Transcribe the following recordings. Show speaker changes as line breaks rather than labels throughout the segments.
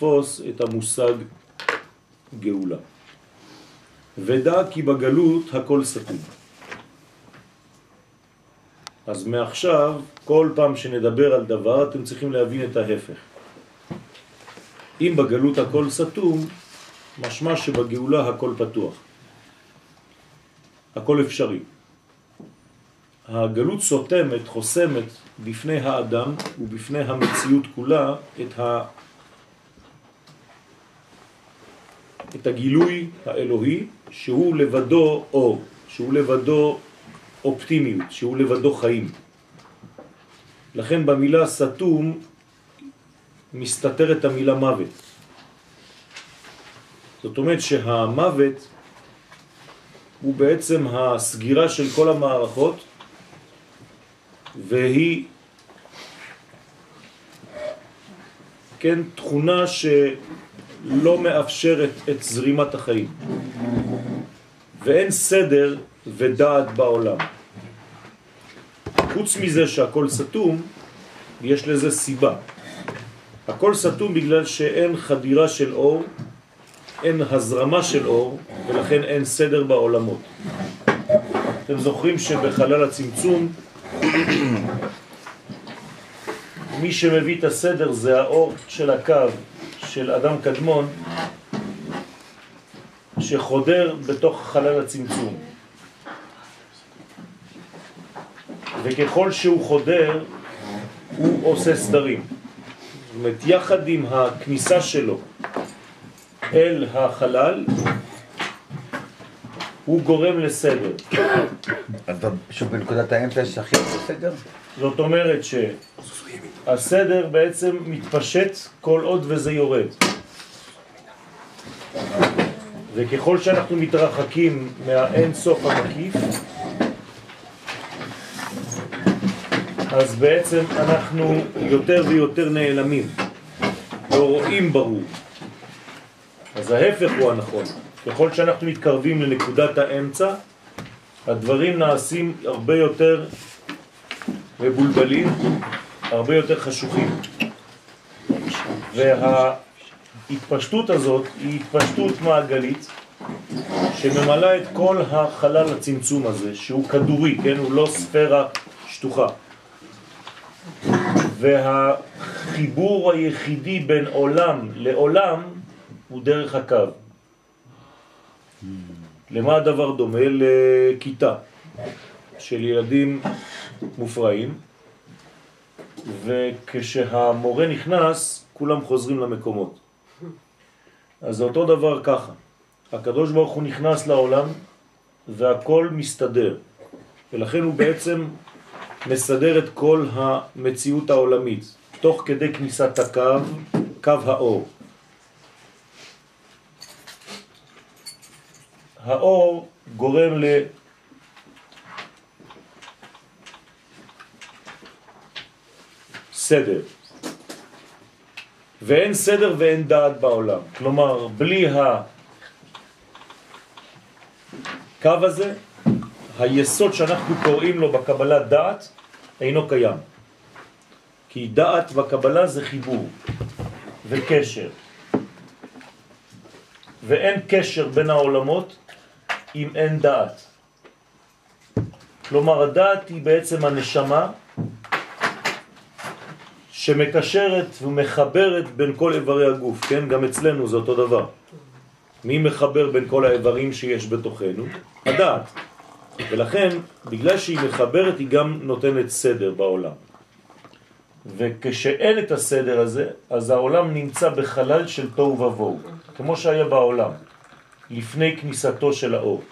לתפוס את המושג גאולה. ודע כי בגלות הכל סתום. אז מעכשיו, כל פעם שנדבר על דבר, אתם צריכים להבין את ההפך. אם בגלות הכל סתום, משמע שבגאולה הכל פתוח. הכל אפשרי. הגלות סותמת, חוסמת בפני האדם ובפני המציאות כולה את, ה... את הגילוי האלוהי שהוא לבדו אור, שהוא לבדו אופטימיות, שהוא לבדו חיים. לכן במילה סתום מסתתרת המילה מוות. זאת אומרת שהמוות הוא בעצם הסגירה של כל המערכות והיא כן תכונה שלא מאפשרת את זרימת החיים ואין סדר ודעת בעולם. חוץ מזה שהכל סתום, יש לזה סיבה. הכל סתום בגלל שאין חדירה של אור, אין הזרמה של אור, ולכן אין סדר בעולמות. אתם זוכרים שבחלל הצמצום, מי שמביא את הסדר זה האור של הקו של אדם קדמון, שחודר בתוך חלל הצמצום. וככל שהוא חודר, הוא עושה סדרים. זאת אומרת, יחד עם הכניסה שלו אל החלל, הוא גורם לסדר.
אז בנקודת האמצע יש הכי הרבה סדר?
זאת אומרת שהסדר בעצם מתפשט כל עוד וזה יורד. וככל שאנחנו מתרחקים מהאין סוף המקיף, אז בעצם אנחנו יותר ויותר נעלמים, לא רואים ברור. אז ההפך הוא הנכון. ככל שאנחנו מתקרבים לנקודת האמצע, הדברים נעשים הרבה יותר מבולבלים, הרבה יותר חשוכים. וההתפשטות הזאת היא התפשטות מעגלית שממלאה את כל החלל הצמצום הזה, שהוא כדורי, כן? הוא לא ספירה שטוחה. והחיבור היחידי בין עולם לעולם הוא דרך הקו. למה הדבר דומה? לכיתה של ילדים מופרעים, וכשהמורה נכנס, כולם חוזרים למקומות. אז זה אותו דבר ככה. הקדוש ברוך הוא נכנס לעולם והכל מסתדר, ולכן הוא בעצם מסדר את כל המציאות העולמית, תוך כדי כניסת הקו, קו האור. האור גורם ל... סדר. ואין סדר ואין דעת בעולם. כלומר, בלי הקו הזה, היסוד שאנחנו קוראים לו בקבלה דעת אינו קיים. כי דעת בקבלה זה חיבור וקשר. ואין קשר בין העולמות אם אין דעת. כלומר, הדעת היא בעצם הנשמה שמקשרת ומחברת בין כל איברי הגוף, כן? גם אצלנו זה אותו דבר. מי מחבר בין כל האיברים שיש בתוכנו? הדעת. ולכן, בגלל שהיא מחברת, היא גם נותנת סדר בעולם. וכשאין את הסדר הזה, אז העולם נמצא בחלל של תוהו ובוהו, כמו שהיה בעולם, לפני כניסתו של האור.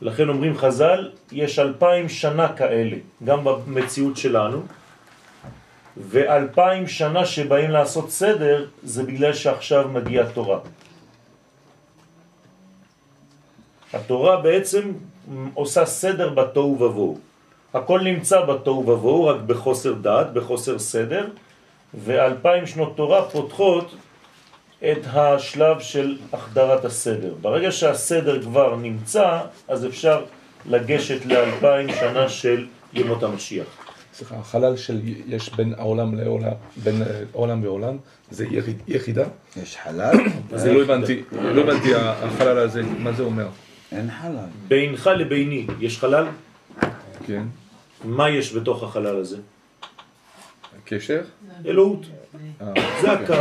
לכן אומרים חז"ל, יש אלפיים שנה כאלה, גם במציאות שלנו, ואלפיים שנה שבאים לעשות סדר, זה בגלל שעכשיו מגיעה תורה. התורה בעצם עושה סדר בתוהו ובוהו. הכל נמצא בתוהו ובוהו, רק בחוסר דעת, בחוסר סדר, ואלפיים שנות תורה פותחות את השלב של החדרת הסדר. ברגע שהסדר כבר נמצא, אז אפשר לגשת לאלפיים שנה של ימות המשיח.
סליחה, החלל של יש בין העולם לעולם, בין אה, עולם ועולם, זה יחיד, יחידה?
יש חלל?
אז לא הבנתי, לא הבנתי החלל הזה, מה זה אומר?
אין חלל.
בינך לביני יש חלל?
כן,
מה יש בתוך החלל הזה?
קשר?
אלוהות. זה. הקו.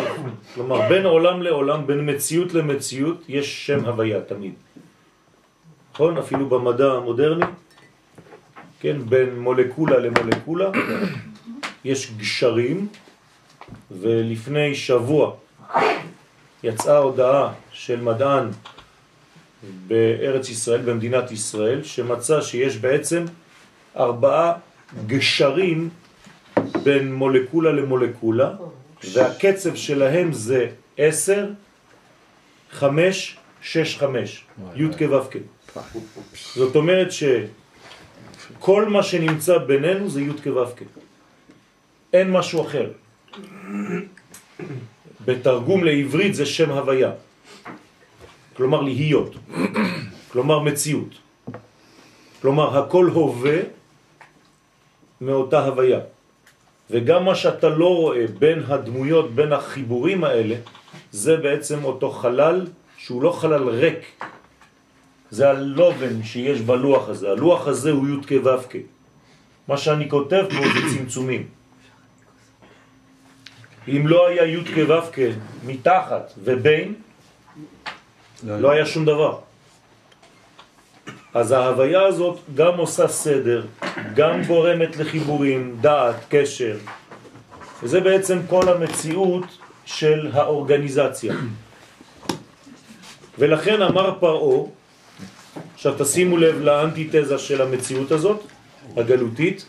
כלומר, בין עולם לעולם, בין מציאות למציאות, יש שם הוויה תמיד. נכון? אפילו במדע המודרני, כן, בין מולקולה למולקולה, יש גשרים, ולפני שבוע יצאה הודעה של מדען בארץ ישראל, במדינת ישראל, שמצא שיש בעצם ארבעה גשרים בין מולקולה למולקולה, והקצב שלהם זה 10, 5, 6, 5, י' כו' כ'. זאת אומרת שכל מה שנמצא בינינו זה י' כו' כ'. אין משהו אחר. בתרגום לעברית זה שם הוויה. כלומר להיות. כלומר מציאות. כלומר הכל הווה מאותה הוויה. וגם מה שאתה לא רואה בין הדמויות, בין החיבורים האלה, זה בעצם אותו חלל שהוא לא חלל ריק. זה הלובן שיש בלוח הזה. הלוח הזה הוא י' כו' כ'. מה שאני כותב פה זה צמצומים. אם לא היה י' כו' כ' מתחת ובין, לא היה שום דבר. אז ההוויה הזאת גם עושה סדר, גם גורמת לחיבורים, דעת, קשר. וזה בעצם כל המציאות של האורגניזציה. ולכן אמר פרעו, עכשיו תשימו לב לאנטיתזה של המציאות הזאת, הגלותית,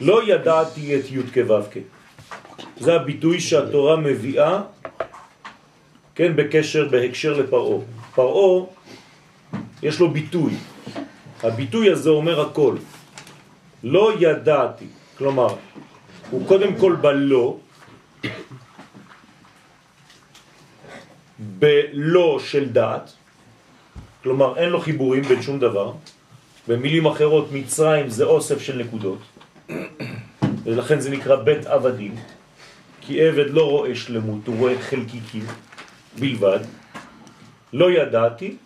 לא ידעתי את י' כו'. זה הביטוי שהתורה מביאה, כן, בקשר, בהקשר לפרעו. פרעו יש לו ביטוי. הביטוי הזה אומר הכל. לא ידעתי, כלומר, הוא קודם כל בלא, בלא של דעת, כלומר אין לו חיבורים בין שום דבר, במילים אחרות מצרים זה אוסף של נקודות, ולכן זה נקרא בית עבדים, כי עבד לא רואה שלמות, הוא רואה חלקיקים בלבד, לא ידעתי,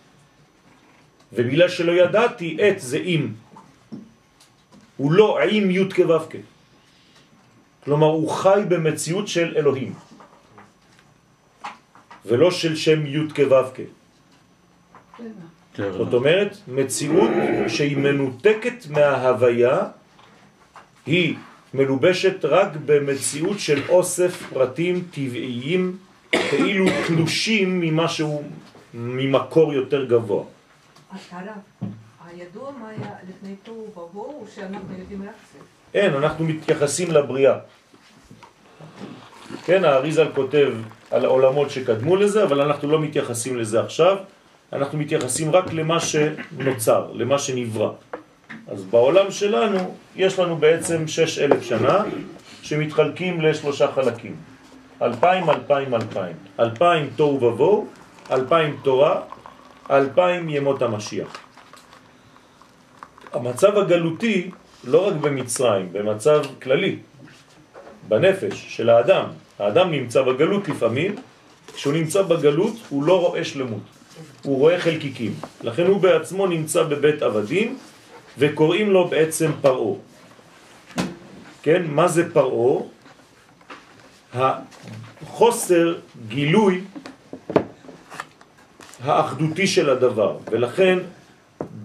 ובגלל שלא ידעתי, עת זה אם. הוא לא עם י' כו' כ'. כלומר, הוא חי במציאות של אלוהים, ולא של שם י' כו' כ'. זאת אומרת, מציאות שהיא מנותקת מההוויה, היא מלובשת רק במציאות של אוסף פרטים טבעיים, כאילו תלושים ממשהו, ממקור יותר גבוה. אין, אנחנו מתייחסים לבריאה. כן, האריזל כותב על העולמות שקדמו לזה, אבל אנחנו לא מתייחסים לזה עכשיו, אנחנו מתייחסים רק למה שנוצר, למה שנברא. אז בעולם שלנו יש לנו בעצם שש אלף שנה שמתחלקים לשלושה חלקים. אלפיים, אלפיים, אלפיים. אלפיים תוהו ובוהו, אלפיים תורה, אלפיים ימות המשיח. המצב הגלותי, לא רק במצרים, במצב כללי, בנפש של האדם. האדם נמצא בגלות לפעמים, כשהוא נמצא בגלות הוא לא רואה שלמות, הוא רואה חלקיקים. לכן הוא בעצמו נמצא בבית עבדים וקוראים לו בעצם פרעו. כן, מה זה פרעו? החוסר גילוי האחדותי של הדבר, ולכן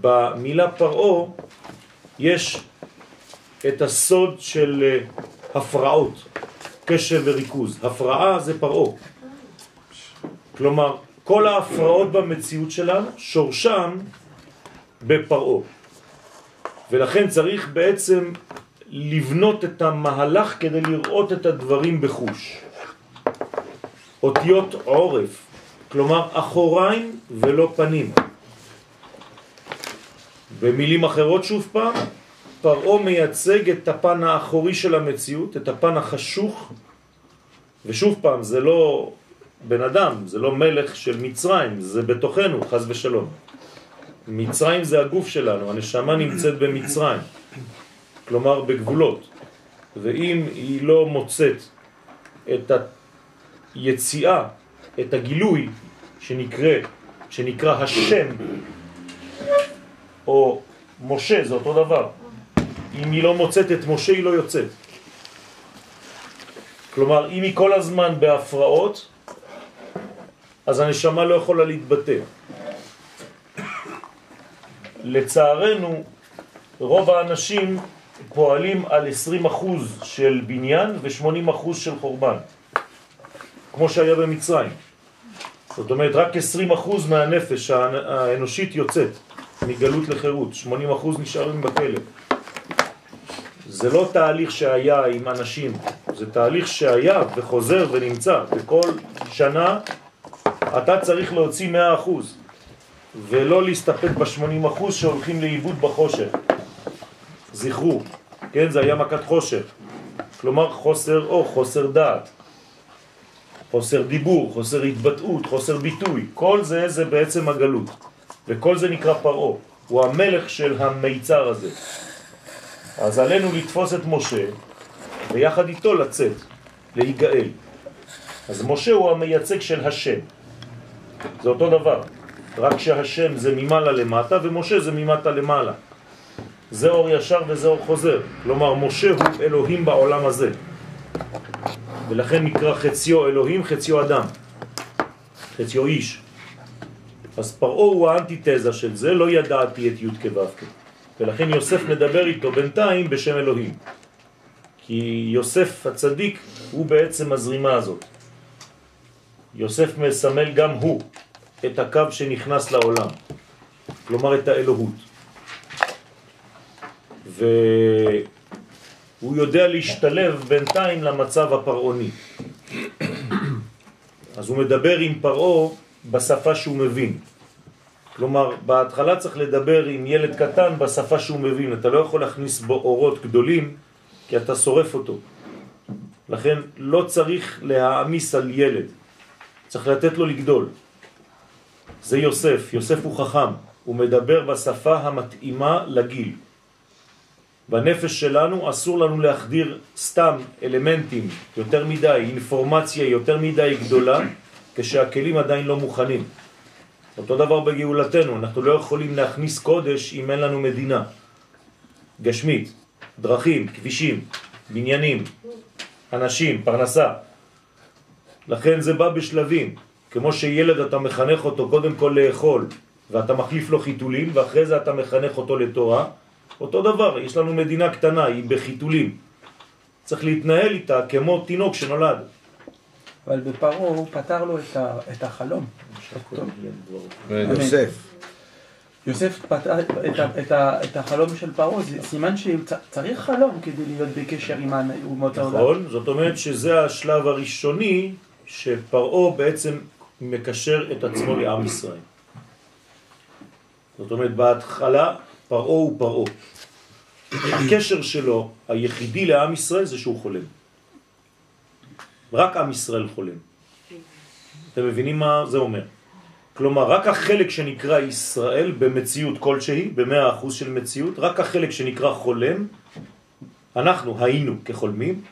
במילה פרעו יש את הסוד של אה, הפרעות, קשב וריכוז. הפרעה זה פרעו. כלומר, כל ההפרעות במציאות שלנו שורשם בפרעו. ולכן צריך בעצם לבנות את המהלך כדי לראות את הדברים בחוש. אותיות עורף, כלומר אחוריים ולא פנים. במילים אחרות שוב פעם, פרעו מייצג את הפן האחורי של המציאות, את הפן החשוך, ושוב פעם, זה לא בן אדם, זה לא מלך של מצרים, זה בתוכנו, חז ושלום. מצרים זה הגוף שלנו, הנשמה נמצאת במצרים. כלומר בגבולות, ואם היא לא מוצאת את היציאה, את הגילוי שנקרא, שנקרא השם, או משה, זה אותו דבר. אם היא לא מוצאת את משה, היא לא יוצאת. כלומר, אם היא כל הזמן בהפרעות, אז הנשמה לא יכולה להתבטא. לצערנו, רוב האנשים פועלים על 20% של בניין ו-80% של חורבן, כמו שהיה במצרים. זאת אומרת, רק 20% מהנפש האנושית יוצאת מגלות לחירות, 80% נשארים בכלא. זה לא תהליך שהיה עם אנשים, זה תהליך שהיה וחוזר ונמצא. בכל שנה אתה צריך להוציא 100% ולא להסתפק ב-80% שהולכים לאיבוד בחושך. זכרו, כן, זה היה מכת חושך. כלומר חוסר או חוסר דעת, חוסר דיבור, חוסר התבטאות, חוסר ביטוי. כל זה זה בעצם הגלות. וכל זה נקרא פרעו. הוא המלך של המיצר הזה. אז עלינו לתפוס את משה ויחד איתו לצאת, להיגאל. אז משה הוא המייצג של השם. זה אותו דבר, רק שהשם זה ממעלה למטה ומשה זה ממטה למעלה. זה אור ישר וזה אור חוזר. כלומר, משה הוא אלוהים בעולם הזה. ולכן נקרא חציו אלוהים, חציו אדם. חציו איש. אז פרעו הוא האנטיתזה של זה, לא ידעתי את י' כו' ולכן יוסף מדבר איתו בינתיים בשם אלוהים. כי יוסף הצדיק הוא בעצם הזרימה הזאת. יוסף מסמל גם הוא את הקו שנכנס לעולם, כלומר את האלוהות. והוא יודע להשתלב בינתיים למצב הפרעוני. אז הוא מדבר עם פרעו בשפה שהוא מבין. כלומר, בהתחלה צריך לדבר עם ילד קטן בשפה שהוא מבין. אתה לא יכול להכניס בו אורות גדולים, כי אתה שורף אותו. לכן לא צריך להעמיס על ילד, צריך לתת לו לגדול. זה יוסף, יוסף הוא חכם, הוא מדבר בשפה המתאימה לגיל. בנפש שלנו אסור לנו להחדיר סתם אלמנטים יותר מדי, אינפורמציה יותר מדי גדולה, כשהכלים עדיין לא מוכנים. אותו דבר בגאולתנו, אנחנו לא יכולים להכניס קודש אם אין לנו מדינה. גשמית, דרכים, כבישים, בניינים, אנשים, פרנסה. לכן זה בא בשלבים. כמו שילד אתה מחנך אותו קודם כל לאכול, ואתה מחליף לו חיתולים, ואחרי זה אתה מחנך אותו לתורה, אותו דבר, יש לנו מדינה קטנה, היא בחיתולים. צריך להתנהל איתה כמו תינוק שנולד.
אבל בפרעה הוא פתר לו את, ה, את החלום.
יוסף.
יוסף פתר את, ה, את, ה, את החלום של פרעה, זה סימן שצריך חלום כדי להיות בקשר עם אומות העולם.
נכון, זאת אומרת שזה השלב הראשוני שפרעה בעצם מקשר את עצמו לעם ישראל. זאת אומרת, בהתחלה פרעה הוא פרעה. הקשר שלו, היחידי לעם ישראל, זה שהוא חולם. רק עם ישראל חולם. אתם מבינים מה זה אומר? כלומר, רק החלק שנקרא ישראל במציאות כלשהי, במאה אחוז של מציאות, רק החלק שנקרא חולם, אנחנו היינו כחולמים,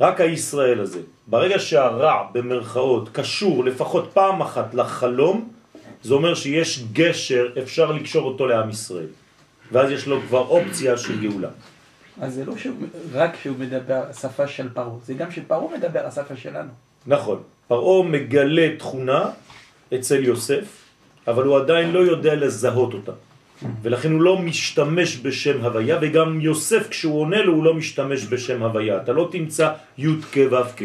רק הישראל הזה. ברגע שהרע במרכאות קשור לפחות פעם אחת לחלום, זה אומר שיש גשר, אפשר לקשור אותו לעם ישראל. ואז יש לו כבר אופציה של גאולה.
אז זה לא שהוא, רק שהוא מדבר שפה של פרעה, זה גם שפרעה מדבר השפה שלנו.
נכון, פרעה מגלה תכונה אצל יוסף, אבל הוא עדיין לא יודע לזהות אותה. ולכן הוא לא משתמש בשם הוויה, וגם יוסף כשהוא עונה לו הוא לא משתמש בשם הוויה. אתה לא תמצא י' כ' ו' כ'.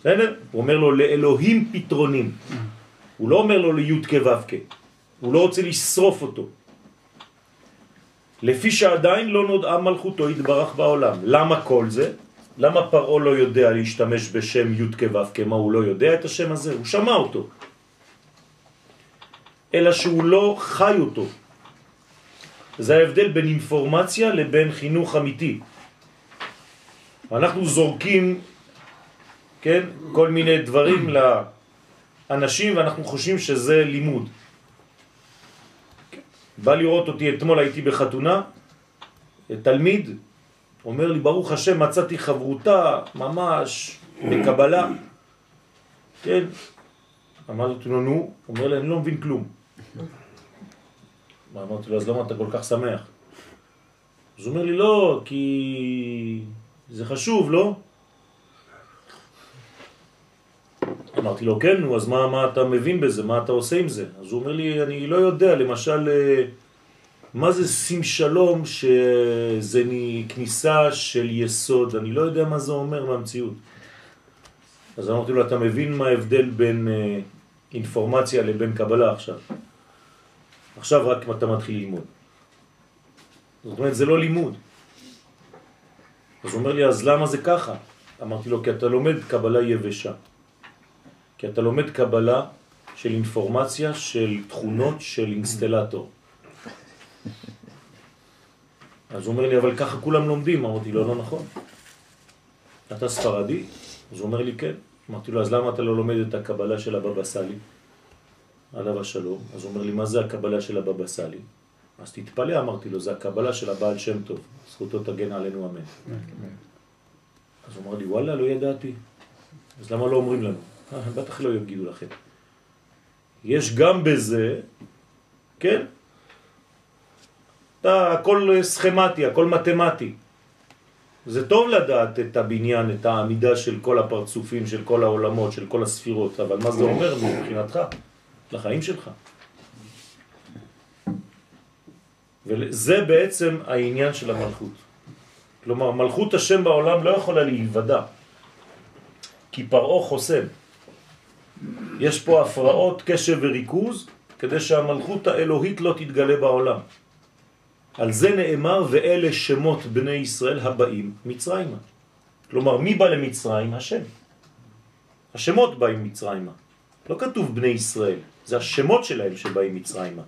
בסדר? הוא אומר לו לאלוהים פתרונים. הוא לא אומר לו לי' כ' ו' כ'. הוא לא רוצה לשרוף אותו. לפי שעדיין לא נודעה מלכותו יתברך בעולם. למה כל זה? למה פרעו לא יודע להשתמש בשם י' כו' כמה הוא לא יודע את השם הזה? הוא שמע אותו. אלא שהוא לא חי אותו. זה ההבדל בין אינפורמציה לבין חינוך אמיתי. אנחנו זורקים, כן, כל מיני דברים לאנשים ואנחנו חושבים שזה לימוד. בא לראות אותי, אתמול הייתי בחתונה, תלמיד, אומר לי, ברוך השם, מצאתי חברותה ממש בקבלה. כן. אמרתי לו, נו, אומר לי, אני לא מבין כלום. אמרתי לו, אז למה אתה כל כך שמח? אז הוא אומר לי, לא, כי זה חשוב, לא? אמרתי לו, כן, נו, אז מה, מה אתה מבין בזה? מה אתה עושה עם זה? אז הוא אומר לי, אני לא יודע, למשל, אה, מה זה שים שלום שזה כניסה של יסוד, אני לא יודע מה זה אומר מהמציאות. אז אמרתי לו, אתה מבין מה ההבדל בין אה, אינפורמציה לבין קבלה עכשיו? עכשיו רק אתה מתחיל ללמוד. זאת אומרת, זה לא לימוד. אז הוא אומר לי, אז למה זה ככה? אמרתי לו, כי אתה לומד קבלה יבשה. כי אתה לומד קבלה של אינפורמציה, של תכונות של אינסטלטור. אז הוא אומר לי, אבל ככה כולם לומדים. אמרתי לו, לא נכון. אתה ספרדי? אז הוא אומר לי, כן. אמרתי לו, אז למה אתה לא לומד את הקבלה של הבבא סאלי? עליו השלום. אז הוא אומר לי, מה זה הקבלה של הבבא סאלי? אז תתפלא, אמרתי לו, זה הקבלה של הבעל שם טוב. זכותו תגן עלינו אמן. אז הוא אמר לי, וואלה, לא ידעתי. אז למה לא אומרים לנו? "אה, בטח לא יגידו לכם. יש גם בזה, כן? אתה, הכל סכמטי, הכל מתמטי. זה טוב לדעת את הבניין, את העמידה של כל הפרצופים, של כל העולמות, של כל הספירות, אבל מה זה אומר מבחינתך, לחיים שלך? וזה בעצם העניין של המלכות. כלומר, מלכות השם בעולם לא יכולה להיוודע, כי פרעה חוסם. יש פה הפרעות קשב וריכוז, כדי שהמלכות האלוהית לא תתגלה בעולם. על זה נאמר, ואלה שמות בני ישראל הבאים מצרימה. כלומר, מי בא למצרים? השם. השמות באים מצרימה. לא כתוב בני ישראל, זה השמות שלהם שבאים מצרימה.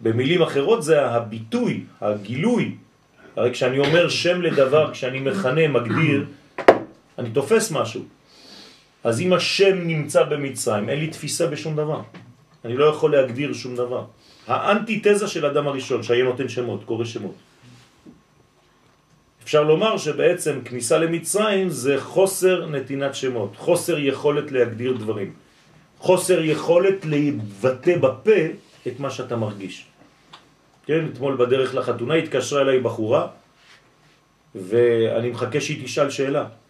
במילים אחרות זה הביטוי, הגילוי. הרי כשאני אומר שם לדבר, כשאני מכנה, מגדיר, אני תופס משהו. אז אם השם נמצא במצרים, אין לי תפיסה בשום דבר. אני לא יכול להגדיר שום דבר. האנטיתזה של אדם הראשון, שהיה נותן שמות, קורא שמות. אפשר לומר שבעצם כניסה למצרים זה חוסר נתינת שמות, חוסר יכולת להגדיר דברים, חוסר יכולת לבטא בפה את מה שאתה מרגיש. כן, אתמול בדרך לחתונה התקשרה אליי בחורה, ואני מחכה שהיא תשאל שאלה.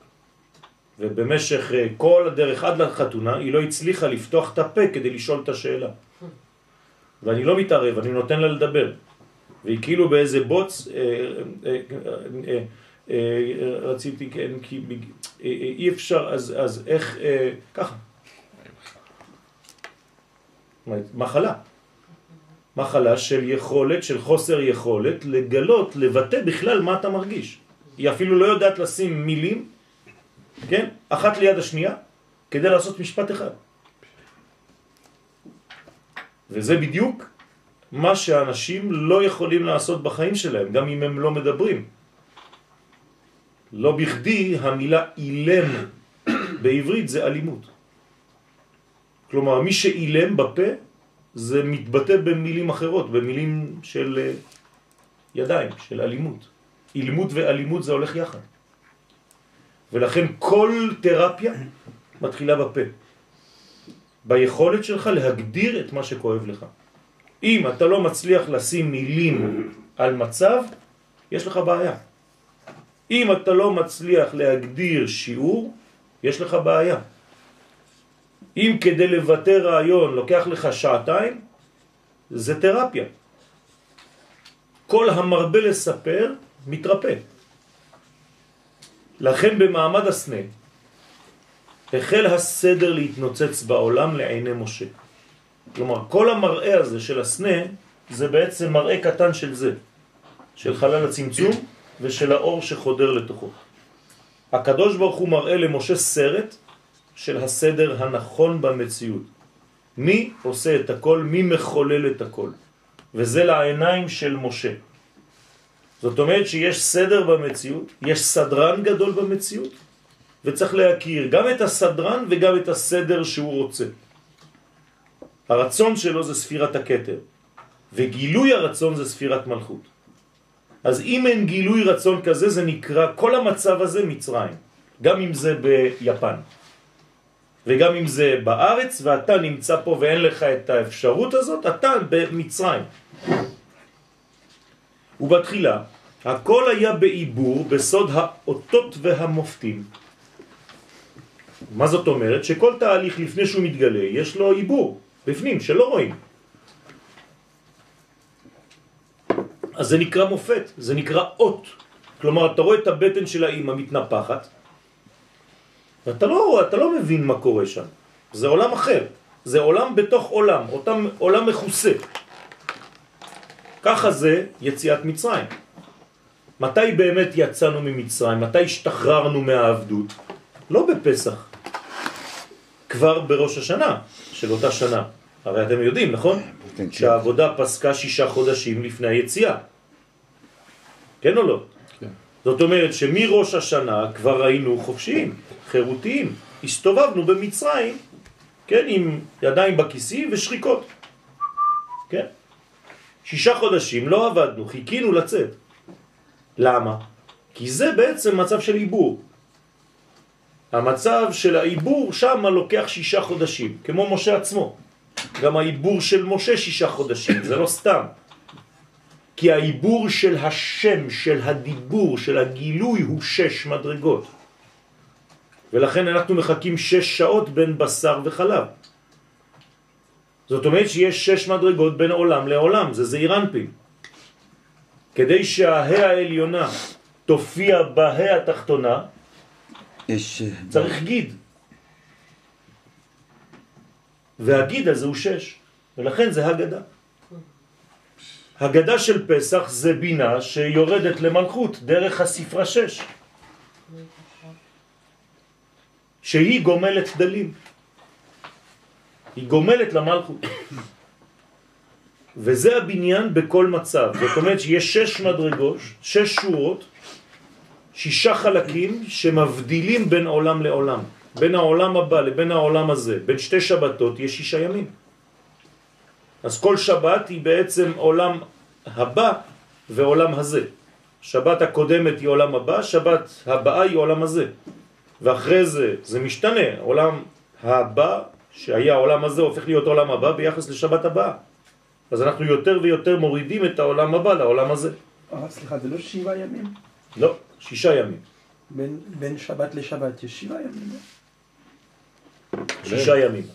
ובמשך אה, כל הדרך עד לחתונה היא לא הצליחה לפתוח את הפה כדי לשאול את השאלה. ואני לא מתערב, אני נותן לה לדבר. והיא כאילו באיזה בוץ, אה, אה, רציתי, כן, כי אי אפשר, אז, איך, ככה. מחלה. מחלה של יכולת, של חוסר יכולת, לגלות, לבטא בכלל מה אתה מרגיש. היא אפילו לא יודעת לשים מילים, כן, אחת ליד השנייה, כדי לעשות משפט אחד. וזה בדיוק מה שאנשים לא יכולים לעשות בחיים שלהם, גם אם הם לא מדברים. לא בכדי המילה אילם בעברית זה אלימות. כלומר, מי שאילם בפה זה מתבטא במילים אחרות, במילים של אה, ידיים, של אלימות. אילמות ואלימות זה הולך יחד. ולכן כל תרפיה מתחילה בפה. ביכולת שלך להגדיר את מה שכואב לך. אם אתה לא מצליח לשים מילים על מצב, יש לך בעיה. אם אתה לא מצליח להגדיר שיעור, יש לך בעיה. אם כדי לבטא רעיון לוקח לך שעתיים, זה תרפיה. כל המרבה לספר מתרפא. לכן במעמד הסנה החל הסדר להתנוצץ בעולם לעיני משה. כלומר, כל המראה הזה של הסנה זה בעצם מראה קטן של זה, של חלל הצמצום ושל האור שחודר לתוכו. הקדוש ברוך הוא מראה למשה סרט של הסדר הנכון במציאות. מי עושה את הכל? מי מחולל את הכל? וזה לעיניים של משה. זאת אומרת שיש סדר במציאות, יש סדרן גדול במציאות, וצריך להכיר גם את הסדרן וגם את הסדר שהוא רוצה. הרצון שלו זה ספירת הכתר, וגילוי הרצון זה ספירת מלכות. אז אם אין גילוי רצון כזה, זה נקרא, כל המצב הזה מצרים. גם אם זה ביפן. וגם אם זה בארץ, ואתה נמצא פה ואין לך את האפשרות הזאת, אתה במצרים. ובתחילה, הכל היה בעיבור בסוד האותות והמופתים. מה זאת אומרת? שכל תהליך לפני שהוא מתגלה, יש לו עיבור בפנים, שלא רואים. אז זה נקרא מופת, זה נקרא אות. כלומר, אתה רואה את הבטן של האימא מתנפחת, ואתה לא אתה לא מבין מה קורה שם. זה עולם אחר. זה עולם בתוך עולם, אותם, עולם מכוסה. ככה זה יציאת מצרים. מתי באמת יצאנו ממצרים? מתי השתחררנו מהעבדות? לא בפסח. כבר בראש השנה של אותה שנה. הרי אתם יודעים, נכון? שהעבודה פסקה שישה חודשים לפני היציאה. כן או לא?
כן.
זאת אומרת שמראש השנה כבר היינו חופשיים, חירותיים. הסתובבנו במצרים, כן, עם ידיים בכיסים ושריקות. כן? שישה חודשים לא עבדנו, חיכינו לצאת. למה? כי זה בעצם מצב של עיבור. המצב של העיבור שם לוקח שישה חודשים, כמו משה עצמו. גם העיבור של משה שישה חודשים, זה לא סתם. כי העיבור של השם, של הדיבור, של הגילוי הוא שש מדרגות. ולכן אנחנו מחכים שש שעות בין בשר וחלב. זאת אומרת שיש שש מדרגות בין עולם לעולם, זה זעיר אנפין. כדי שההא העליונה תופיע בהא התחתונה,
יש... אה,
צריך גיד. והגיד הזה הוא שש, ולכן זה הגדה. הגדה של פסח זה בינה שיורדת למלכות דרך הספרה שש, שהיא גומלת דלים. היא גומלת למלכות. וזה הבניין בכל מצב. זאת אומרת שיש שש מדרגות, שש שורות, שישה חלקים שמבדילים בין עולם לעולם. בין העולם הבא לבין העולם הזה, בין שתי שבתות, יש שישה ימים. אז כל שבת היא בעצם עולם הבא ועולם הזה. שבת הקודמת היא עולם הבא, שבת הבאה היא עולם הזה. ואחרי זה זה משתנה, עולם הבא שהיה העולם הזה הופך להיות עולם הבא ביחס לשבת הבאה. אז אנחנו יותר ויותר מורידים את העולם הבא לעולם הזה.
הרב, סליחה, זה לא שבעה ימים?
לא, שישה ימים.
בין, בין שבת לשבת יש שבעה ימים. לא?
שישה ימים.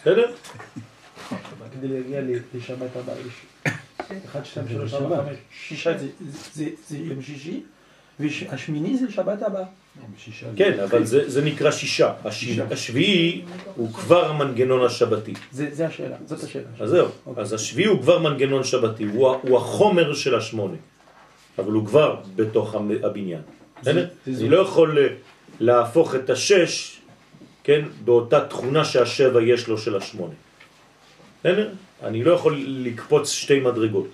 בסדר?
כדי להגיע לשבת הבאה יש אחד, שתיים, שלוש, ארבע, חמש, שישה זה יום שישי, והשמיני זה שבת הבאה.
כן, אבל זה, זה נקרא שישה. הש... השביעי הוא כבר מנגנון השבתי.
זה זה השאלה, זאת השאלה.
אז זהו.
אוקיי.
אז השביעי הוא כבר מנגנון שבתי, הוא, החומר של השמונה. אבל הוא כבר בתוך הבניין. אני לא יכול ל- להפוך את השש, כן, באותה תכונה שהשבע יש לו של השמונה. בסדר? אני לא יכול לקפוץ שתי מדרגות.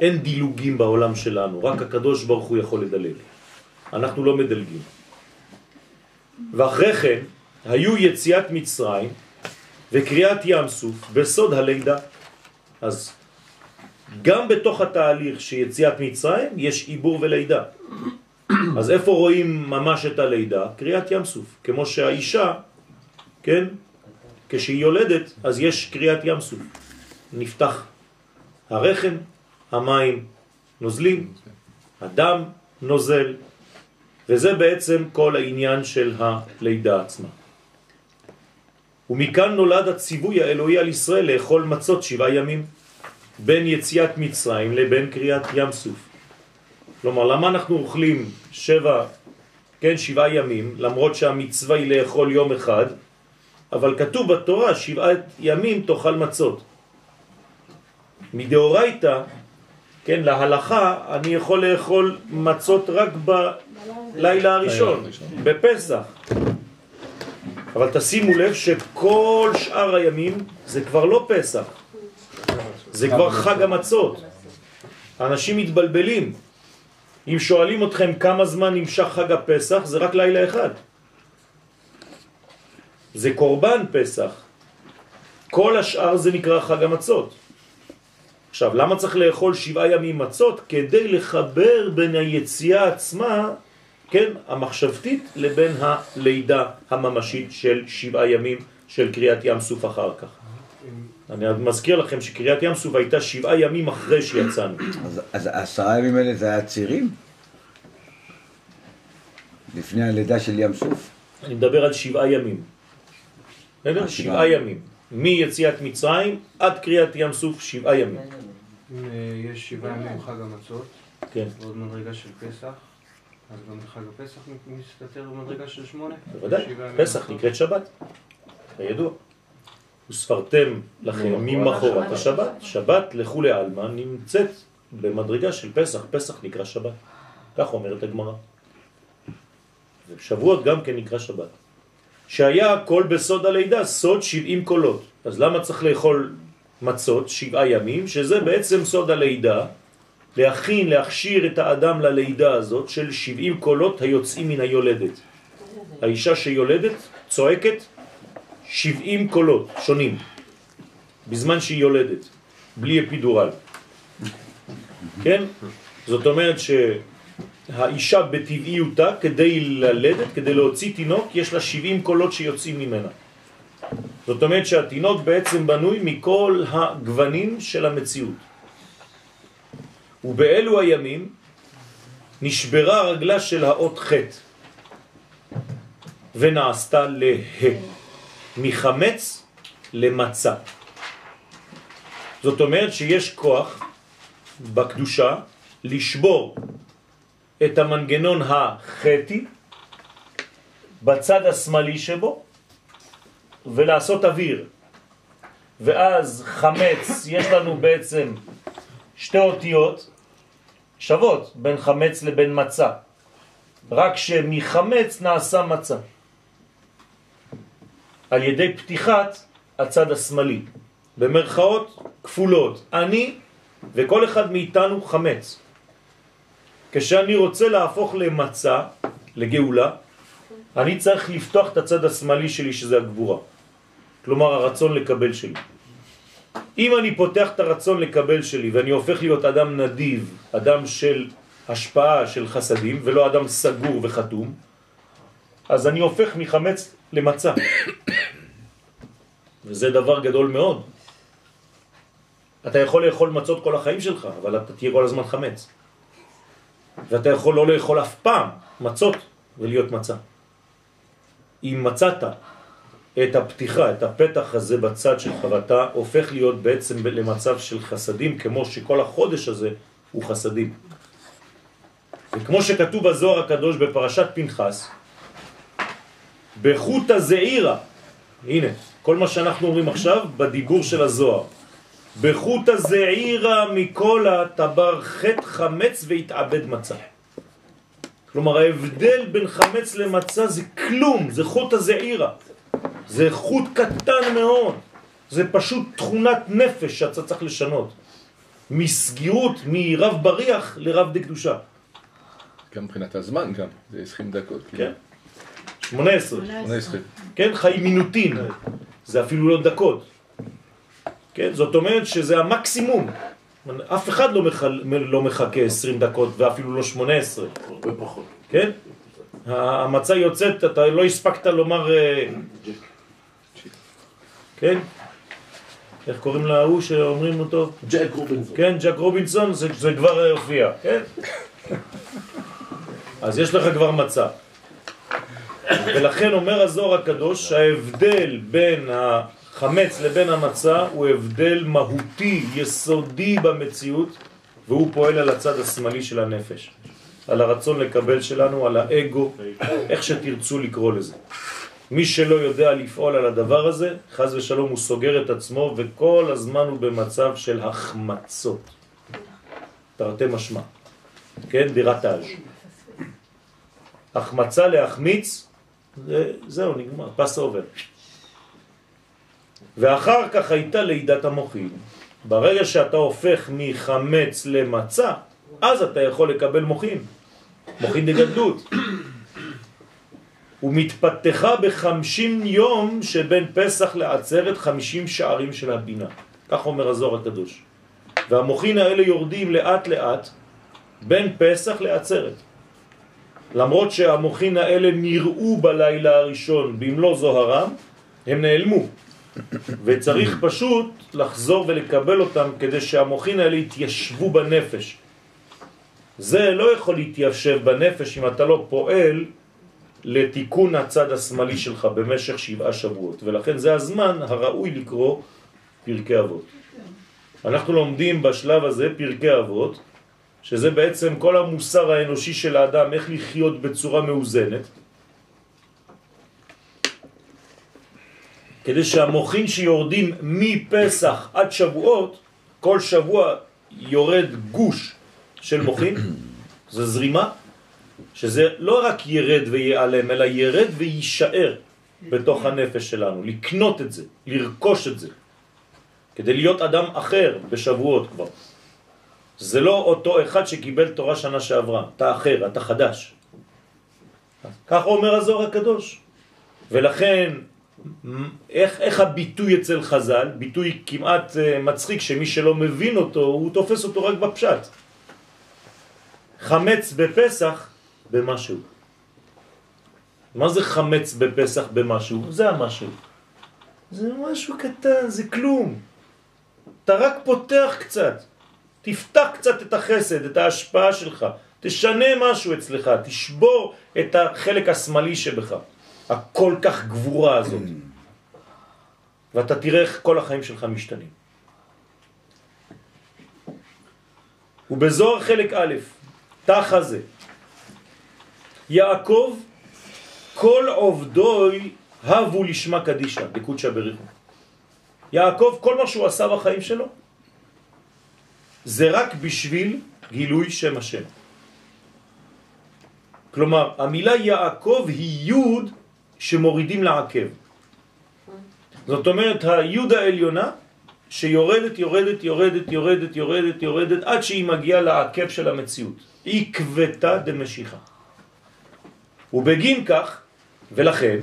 אין דילוגים בעולם שלנו, רק הקדוש ברוך הוא יכול לדלג. אנחנו לא מדלגים. ואחרי כן, היו יציאת מצרים וקריאת ים סוף בסוד הלידה. אז גם בתוך התהליך שיציאת מצרים יש עיבור ולידה. אז איפה רואים ממש את הלידה? קריאת ים סוף. כמו שהאישה, כן, כשהיא יולדת, אז יש קריאת ים סוף. נפתח הרחם, המים נוזלים, הדם נוזל, וזה בעצם כל העניין של הלידה עצמה. ומכאן נולד הציווי האלוהי על ישראל לאכול מצות שבעה ימים, בין יציאת מצרים לבין קריאת ים סוף. כלומר, למה אנחנו אוכלים שבע, כן, שבעה ימים, למרות שהמצווה היא לאכול יום אחד, אבל כתוב בתורה שבעת ימים תאכל מצות. מדאורייתא, כן, להלכה, אני יכול לאכול מצות רק הראשון,
הראשון.
בפסח. אבל תשימו לב שכל שאר הימים זה כבר לא פסח, זה כבר חג המצות. אנשים מתבלבלים. אם שואלים אתכם כמה זמן נמשך חג הפסח, זה רק לילה אחד. זה קורבן פסח. כל השאר זה נקרא חג המצות. עכשיו, למה צריך לאכול שבעה ימים מצות? כדי לחבר בין היציאה עצמה, כן, המחשבתית, לבין הלידה הממשית של שבעה ימים של קריאת ים סוף אחר כך. אני מזכיר לכם שקריאת ים סוף הייתה שבעה ימים אחרי שיצאנו.
אז, אז העשרה ימים האלה זה היה צירים? לפני הלידה של ים סוף?
אני מדבר על שבעה ימים. בסדר?
אה, שבעה
ימים. מיציאת מצרים עד קריאת ים סוף שבעה ימים.
יש שבעה ימים חג המצות,
כן,
ועוד מדרגה של פסח, אז גם בחג הפסח מסתתר במדרגה של שמונה?
בוודאי. פסח. נקראת שבת. כידוע. וספרתם לכם ממחרת השבת. שבת לכו לעלמא נמצאת במדרגה של פסח. פסח נקרא שבת. כך אומרת הגמרא. שבועות גם כן נקרא שבת. שהיה הכל בסוד הלידה, סוד 70 קולות. אז למה צריך לאכול מצות שבעה ימים, שזה בעצם סוד הלידה, להכין, להכשיר את האדם ללידה הזאת של 70 קולות היוצאים מן היולדת. האישה שיולדת צועקת 70 קולות שונים, בזמן שהיא יולדת, בלי אפידורל. כן? זאת אומרת שהאישה בטבעיותה, כדי ללדת, כדי להוציא תינוק, יש לה 70 קולות שיוצאים ממנה. זאת אומרת שהתינוק בעצם בנוי מכל הגוונים של המציאות. ובאלו הימים נשברה רגלה של האות ח' ונעשתה לה, מחמץ למצה. זאת אומרת שיש כוח בקדושה לשבור את המנגנון החטי בצד השמאלי שבו ולעשות אוויר. ואז חמץ, יש לנו בעצם שתי אותיות שוות בין חמץ לבין מצה. רק שמחמץ נעשה מצה. על ידי פתיחת הצד השמאלי. במרכאות כפולות. אני וכל אחד מאיתנו חמץ. כשאני רוצה להפוך למצה, לגאולה, אני צריך לפתוח את הצד השמאלי שלי שזה הגבורה. כלומר הרצון לקבל שלי. אם אני פותח את הרצון לקבל שלי ואני הופך להיות אדם נדיב, אדם של השפעה של חסדים ולא אדם סגור וחתום, אז אני הופך מחמץ למצה. וזה דבר גדול מאוד. אתה יכול לאכול מצות כל החיים שלך, אבל אתה תהיה כל הזמן חמץ. ואתה יכול לא לאכול אף פעם מצות ולהיות מצה. אם מצאת את הפתיחה, את הפתח הזה בצד שלך, ואתה הופך להיות בעצם למצב של חסדים, כמו שכל החודש הזה הוא חסדים. וכמו שכתוב בזוהר הקדוש בפרשת פנחס, בחוט הזעירה, הנה, כל מה שאנחנו אומרים עכשיו בדיבור של הזוהר, בחוט הזעירה מכל הטבר חטא חמץ והתעבד מצה. כלומר ההבדל בין חמץ למצה זה כלום, זה חוט הזעירה. זה חוט קטן מאוד, זה פשוט תכונת נפש שאתה צריך לשנות. מסגירות, מרב בריח לרב דקדושה.
גם מבחינת הזמן גם, זה 20 דקות.
כן. 18.
18.
כן, חיים מינוטין, זה אפילו לא דקות. כן, זאת אומרת שזה המקסימום. אף אחד לא, מחל, לא מחכה 20 דקות ואפילו לא 18.
הרבה פחות.
כן? המצה יוצאת, אתה לא הספקת לומר... כן? איך קוראים להוא שאומרים אותו?
ג'ק רובינסון.
כן, ג'ק רובינסון, זה, זה כבר אה, הופיע, כן? אז יש לך כבר מצה. ולכן אומר הזוהר הקדוש שההבדל בין החמץ לבין המצה הוא הבדל מהותי, יסודי במציאות, והוא פועל על הצד השמאלי של הנפש. על הרצון לקבל שלנו, על האגו, איך שתרצו לקרוא לזה. מי שלא יודע לפעול על הדבר הזה, חז ושלום הוא סוגר את עצמו וכל הזמן הוא במצב של החמצות. תרתי משמע. כן, דירתאז'. החמצה להחמיץ, זה, זהו, נגמר, פס עובר. ואחר כך הייתה לידת המוחין. ברגע שאתה הופך מחמץ למצה, אז אתה יכול לקבל מוחין. מוחין דגדלות. ומתפתחה בחמשים יום שבין פסח לעצרת חמישים שערים של הבינה. כך אומר הזוהר הקדוש. והמוחין האלה יורדים לאט לאט בין פסח לעצרת. למרות שהמוחין האלה נראו בלילה הראשון במלוא זוהרם, הם נעלמו. וצריך פשוט לחזור ולקבל אותם כדי שהמוחין האלה יתיישבו בנפש. זה לא יכול להתיישב בנפש אם אתה לא פועל לתיקון הצד השמאלי שלך במשך שבעה שבועות, ולכן זה הזמן הראוי לקרוא פרקי אבות. אנחנו לומדים בשלב הזה פרקי אבות, שזה בעצם כל המוסר האנושי של האדם, איך לחיות בצורה מאוזנת, כדי שהמוחין שיורדים מפסח עד שבועות, כל שבוע יורד גוש של מוחין, זה זרימה, שזה לא רק ירד ויעלם, אלא ירד ויישאר בתוך הנפש שלנו, לקנות את זה, לרכוש את זה, כדי להיות אדם אחר בשבועות כבר. זה לא אותו אחד שקיבל תורה שנה שעברה, אתה אחר, אתה חדש. כך אומר הזוהר הקדוש. ולכן, איך, איך הביטוי אצל חז"ל? ביטוי כמעט uh, מצחיק שמי שלא מבין אותו, הוא תופס אותו רק בפשט. חמץ בפסח במשהו. מה זה חמץ בפסח במשהו? זה המשהו. זה משהו קטן, זה כלום. אתה רק פותח קצת. תפתח קצת את החסד, את ההשפעה שלך, תשנה משהו אצלך, תשבור את החלק השמאלי שבך, הכל כך גבורה הזאת. ואתה תראה איך כל החיים שלך משתנים. ובזוהר חלק א', תח הזה, יעקב כל עובדוי הבו לשמה קדישה, בקודשא בריחו. יעקב, כל מה שהוא עשה בחיים שלו, זה רק בשביל גילוי שם השם. כלומר, המילה יעקב היא יוד שמורידים לעקב. זאת אומרת, היוד העליונה שיורדת, יורדת, יורדת, יורדת, יורדת, יורדת, עד שהיא מגיעה לעקב של המציאות. היא כבטה דמשיכה. ובגין כך, ולכן,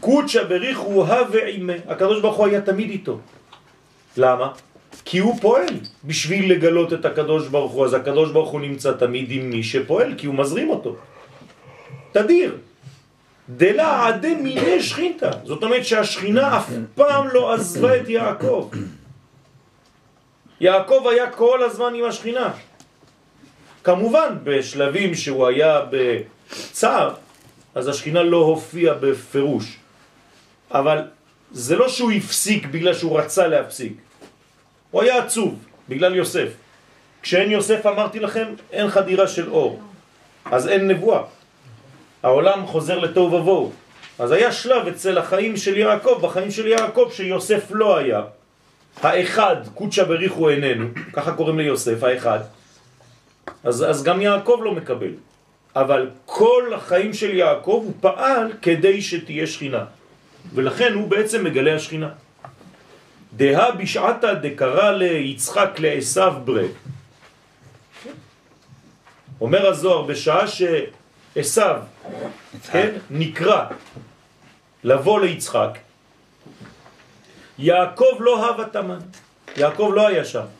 קודשא הוא הווה עימה. הקדוש ברוך הוא היה תמיד איתו. למה? כי הוא פועל בשביל לגלות את הקדוש ברוך הוא, אז הקדוש ברוך הוא נמצא תמיד עם מי שפועל, כי הוא מזרים אותו. תדיר. דלה עדי מיני שכינתה. זאת אומרת שהשכינה אף פעם לא עזבה את יעקב. יעקב היה כל הזמן עם השכינה. כמובן, בשלבים שהוא היה בצער, אז השכינה לא הופיעה בפירוש. אבל זה לא שהוא הפסיק בגלל שהוא רצה להפסיק. הוא היה עצוב בגלל יוסף. כשאין יוסף, אמרתי לכם, אין חדירה של אור. אז אין נבואה. העולם חוזר לתוהו ובוהו. אז היה שלב אצל החיים של יעקב, בחיים של יעקב, שיוסף לא היה. האחד, קודשא בריחו איננו, ככה קוראים ליוסף, האחד. אז, אז גם יעקב לא מקבל. אבל כל החיים של יעקב הוא פעל כדי שתהיה שכינה. ולכן הוא בעצם מגלה השכינה. דה בשעתה דקרא ליצחק לעשו ברק. אומר הזוהר, בשעה שעשו כן, נקרא לבוא ליצחק, יעקב לא הווה תמן, יעקב לא היה שם.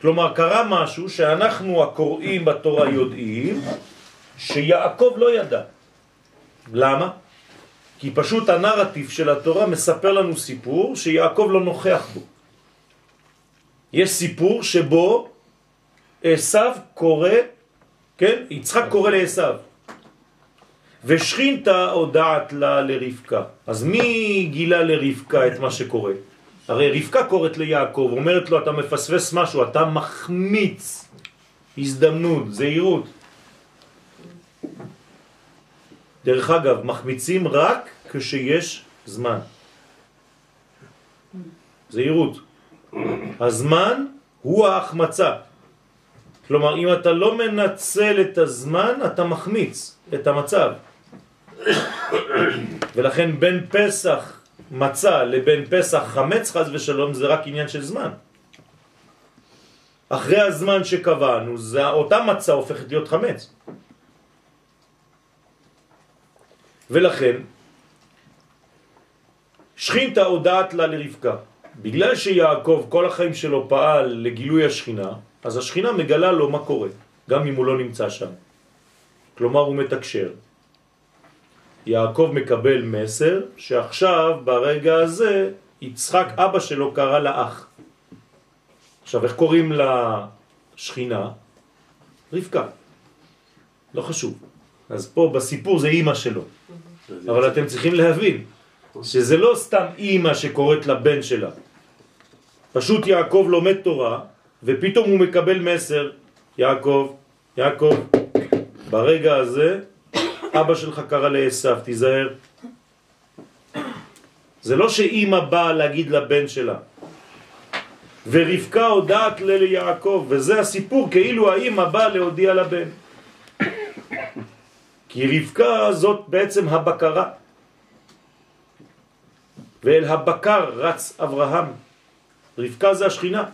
כלומר, קרה משהו שאנחנו הקוראים בתורה יודעים, שיעקב לא ידע. למה? כי פשוט הנרטיב של התורה מספר לנו סיפור שיעקב לא נוכח בו. יש סיפור שבו עשיו קורא, כן? יצחק קורא לעשיו. ושכינתה הודעת לה לרבקה. אז מי גילה לרבקה את מה שקורה? הרי רבקה קוראת ליעקב, אומרת לו אתה מפספס משהו, אתה מחמיץ הזדמנות, זהירות. דרך אגב, מחמיצים רק כשיש זמן. זהירות. הזמן הוא ההחמצה. כלומר, אם אתה לא מנצל את הזמן, אתה מחמיץ את המצב. ולכן בין פסח מצה לבין פסח חמץ חז ושלום זה רק עניין של זמן. אחרי הזמן שקבענו, זה, אותה מצה הופכת להיות חמץ. ולכן, שכינתה הודעת לה לרבקה. בגלל שיעקב כל החיים שלו פעל לגילוי השכינה, אז השכינה מגלה לו מה קורה, גם אם הוא לא נמצא שם. כלומר הוא מתקשר. יעקב מקבל מסר שעכשיו ברגע הזה יצחק אבא שלו קרא לאח. עכשיו איך קוראים לשכינה? רבקה. לא חשוב. אז פה בסיפור זה אימא שלו. אבל אתם צריכים להבין שזה לא סתם אימא שקוראת לבן שלה. פשוט יעקב לומד תורה ופתאום הוא מקבל מסר, יעקב, יעקב, ברגע הזה אבא שלך קרא לעשו, תיזהר. זה לא שאימא באה להגיד לבן שלה. ורבקה הודעת ליעקב, וזה הסיפור, כאילו האימא באה להודיע לבן. כי רבקה זאת בעצם הבקרה. ואל הבקר רץ אברהם. רבקה זה השכינה.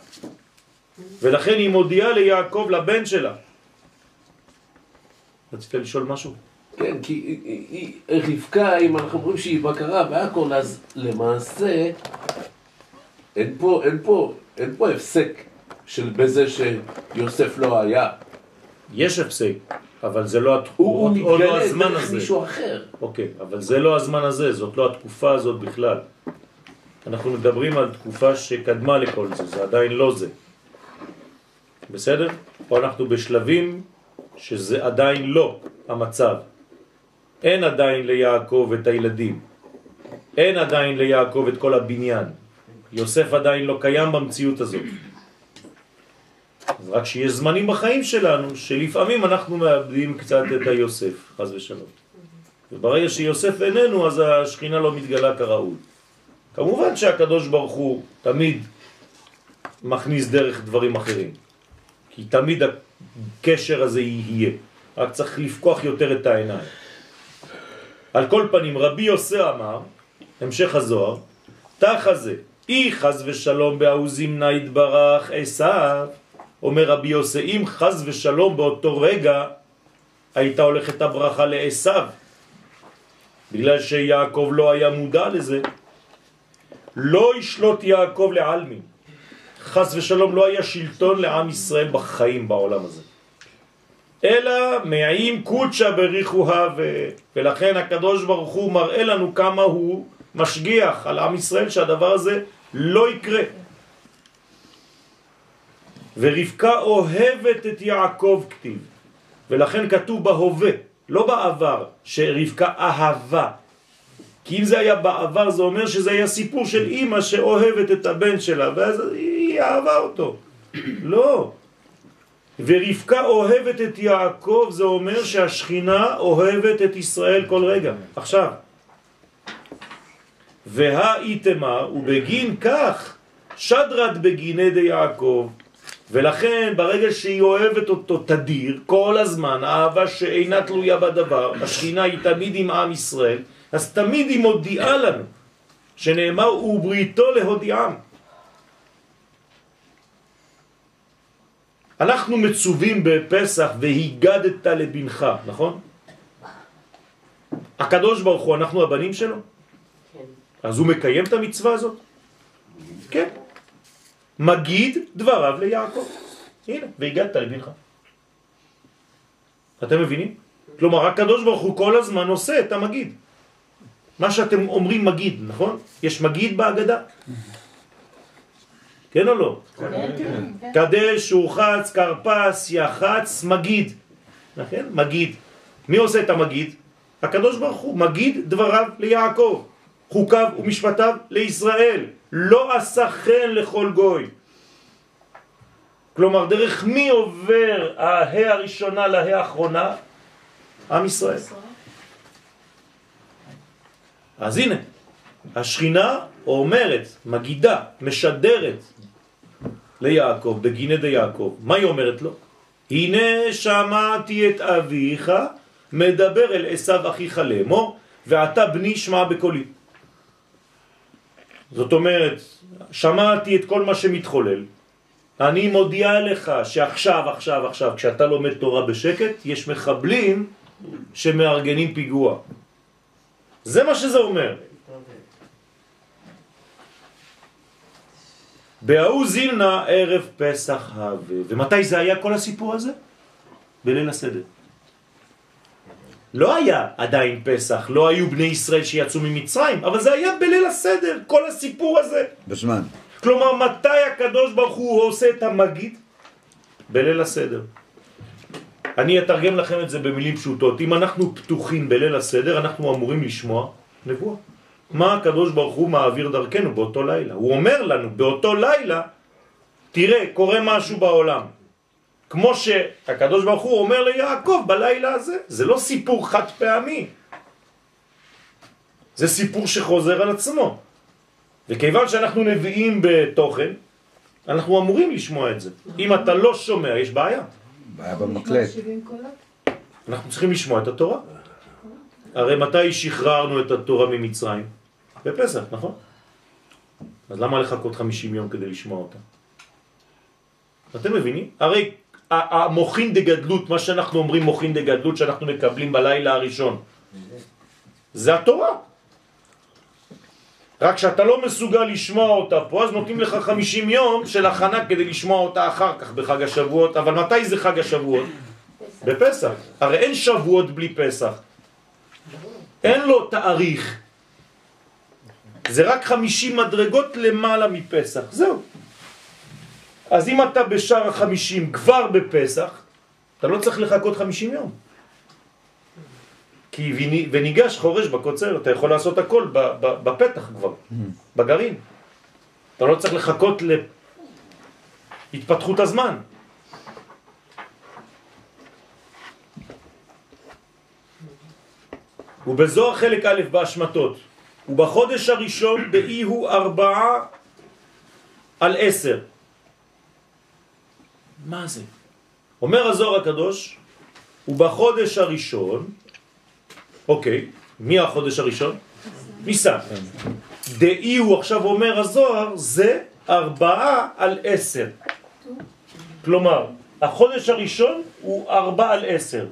ולכן היא מודיעה ליעקב לבן שלה. רצית לשאול משהו?
כן, כי היא- רבקה, אם אנחנו אומרים שהיא בקרה והכל, אז למעשה אין פה, אין פה, אין פה הפסק של בזה שיוסף לא היה.
יש הפסק, אבל זה לא
הוא,
התקופה,
הוא
או לא
מתגלה
הזמן
דרך
הזה.
מישהו אחר.
אוקיי, אבל זה לא הזמן הזה, זאת לא התקופה הזאת בכלל. אנחנו מדברים על תקופה שקדמה לכל זה, זה עדיין לא זה. בסדר? פה אנחנו בשלבים שזה עדיין לא המצב. אין עדיין ליעקב את הילדים. אין עדיין ליעקב את כל הבניין. יוסף עדיין לא קיים במציאות הזאת. אז רק שיש זמנים בחיים שלנו שלפעמים אנחנו מאבדים קצת את היוסף, חז ושלום. וברגע שיוסף איננו, אז השכינה לא מתגלה כראוי. כמובן שהקדוש ברוך הוא תמיד מכניס דרך דברים אחרים. כי תמיד הקשר הזה יהיה. רק צריך לפקוח יותר את העיניים. על כל פנים, רבי יוסי אמר, המשך הזוהר, תח הזה, אי חז ושלום בעוזים נא יתברך עשיו, אומר רבי יוסי, אם חז ושלום באותו רגע הייתה הולכת הברכה לעשיו, בגלל שיעקב לא היה מודע לזה, לא ישלוט יעקב לעלמין. חס ושלום לא היה שלטון לעם ישראל בחיים בעולם הזה. אלא מעיים קודשה בריחוה ו... ולכן הקדוש ברוך הוא מראה לנו כמה הוא משגיח על עם ישראל שהדבר הזה לא יקרה. ורבקה אוהבת את יעקב כתיב, ולכן כתוב בהווה, לא בעבר, שרבקה אהבה. כי אם זה היה בעבר זה אומר שזה היה סיפור של אימא שאוהבת את הבן שלה, ואז היא אהבה אותו. לא. ורבקה אוהבת את יעקב, זה אומר שהשכינה אוהבת את ישראל כל רגע. עכשיו, והאיתמה, ובגין כך שדרת בגיני די יעקב, ולכן ברגע שהיא אוהבת אותו תדיר, כל הזמן, אהבה שאינה תלויה בדבר, השכינה היא תמיד עם עם ישראל, אז תמיד היא מודיעה לנו, שנאמר ובריתו להודיעם. אנחנו מצווים בפסח והיגדת לבנך, נכון? הקדוש ברוך הוא, אנחנו הבנים שלו? אז הוא מקיים את המצווה הזאת? כן. מגיד דבריו ליעקב. הנה, והגדת לבנך. אתם מבינים? כלומר, הקדוש ברוך הוא כל הזמן עושה את המגיד. מה שאתם אומרים מגיד, נכון? יש מגיד בהגדה? כן או לא? קדש, שורחץ, קרפס, יחץ, מגיד. נכון? מגיד. מי עושה את המגיד? הקדוש ברוך הוא מגיד דבריו ליעקב, חוקיו ומשפטיו לישראל. לא עשה חן לכל גוי. כלומר, דרך מי עובר ההא הראשונה להא האחרונה? עם ישראל. אז הנה, השכינה אומרת, מגידה, משדרת ליעקב, בגיני די יעקב. מה היא אומרת לו? הנה שמעתי את אביך מדבר אל עשיו אחיך לאמור, ואתה בני שמע בקולי. זאת אומרת, שמעתי את כל מה שמתחולל, אני מודיע לך שעכשיו, עכשיו, עכשיו, כשאתה לומד תורה בשקט, יש מחבלים שמארגנים פיגוע. זה מה שזה אומר. בהוא זימנה ערב פסח הווה. ומתי זה היה כל הסיפור הזה? בליל הסדר. לא היה עדיין פסח, לא היו בני ישראל שיצאו ממצרים, אבל זה היה בליל הסדר, כל הסיפור הזה.
בזמן.
כלומר, מתי הקדוש ברוך הוא עושה את המגיד? בליל הסדר. אני אתרגם לכם את זה במילים פשוטות. אם אנחנו פתוחים בליל הסדר, אנחנו אמורים לשמוע נבואה. מה הקדוש ברוך הוא מעביר דרכנו באותו לילה? הוא אומר לנו, באותו לילה, תראה, קורה משהו בעולם. כמו שהקדוש ברוך הוא אומר ליעקב בלילה הזה. זה לא סיפור חד פעמי. זה סיפור שחוזר על עצמו. וכיוון שאנחנו נביאים בתוכן, אנחנו אמורים לשמוע את זה. אם אתה לא שומע, יש בעיה.
בעיה במקלט.
אנחנו צריכים לשמוע את התורה. הרי מתי שחררנו את התורה ממצרים? בפסח, נכון? אז למה לחכות 50 יום כדי לשמוע אותה? אתם מבינים? הרי המוכין דגדלות, מה שאנחנו אומרים מוכין דגדלות שאנחנו מקבלים בלילה הראשון, זה התורה. רק שאתה לא מסוגל לשמוע אותה פה, אז נותנים לך 50 יום של הכנה כדי לשמוע אותה אחר כך בחג השבועות, אבל מתי זה חג השבועות? בפסח. הרי אין שבועות בלי פסח. אין לו תאריך. זה רק 50 מדרגות למעלה מפסח. זהו. אז אם אתה בשער החמישים כבר בפסח, אתה לא צריך לחכות 50 יום. כי וניגש חורש בקוצר, אתה יכול לעשות הכל בפתח כבר, בגרעין. אתה לא צריך לחכות להתפתחות הזמן. ובזוהר חלק א' בהשמטות, ובחודש הראשון באי הוא ארבעה על עשר. מה זה? אומר הזוהר הקדוש, ובחודש הראשון, אוקיי, מי החודש הראשון? ניסן. דאי הוא עכשיו אומר הזוהר, זה ארבעה על עשר. כלומר, החודש הראשון הוא ארבע על עשר.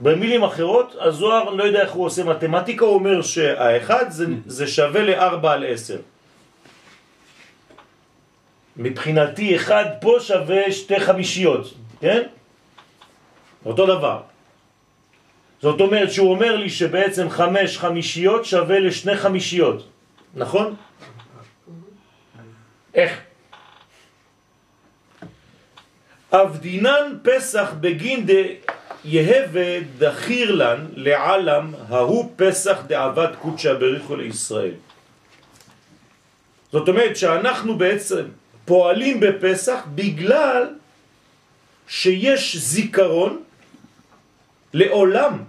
במילים אחרות, הזוהר לא יודע איך הוא עושה מתמטיקה, הוא אומר שהאחד זה, זה שווה לארבע על עשר. מבחינתי אחד פה שווה שתי חמישיות, כן? אותו דבר. זאת אומרת שהוא אומר לי שבעצם חמש חמישיות שווה לשני חמישיות, נכון? איך? אבדינן פסח בגין דה יהווה דחיר לן לעלם ההוא פסח דעבד קודשא בריחו לישראל. זאת אומרת שאנחנו בעצם פועלים בפסח בגלל שיש זיכרון לעולם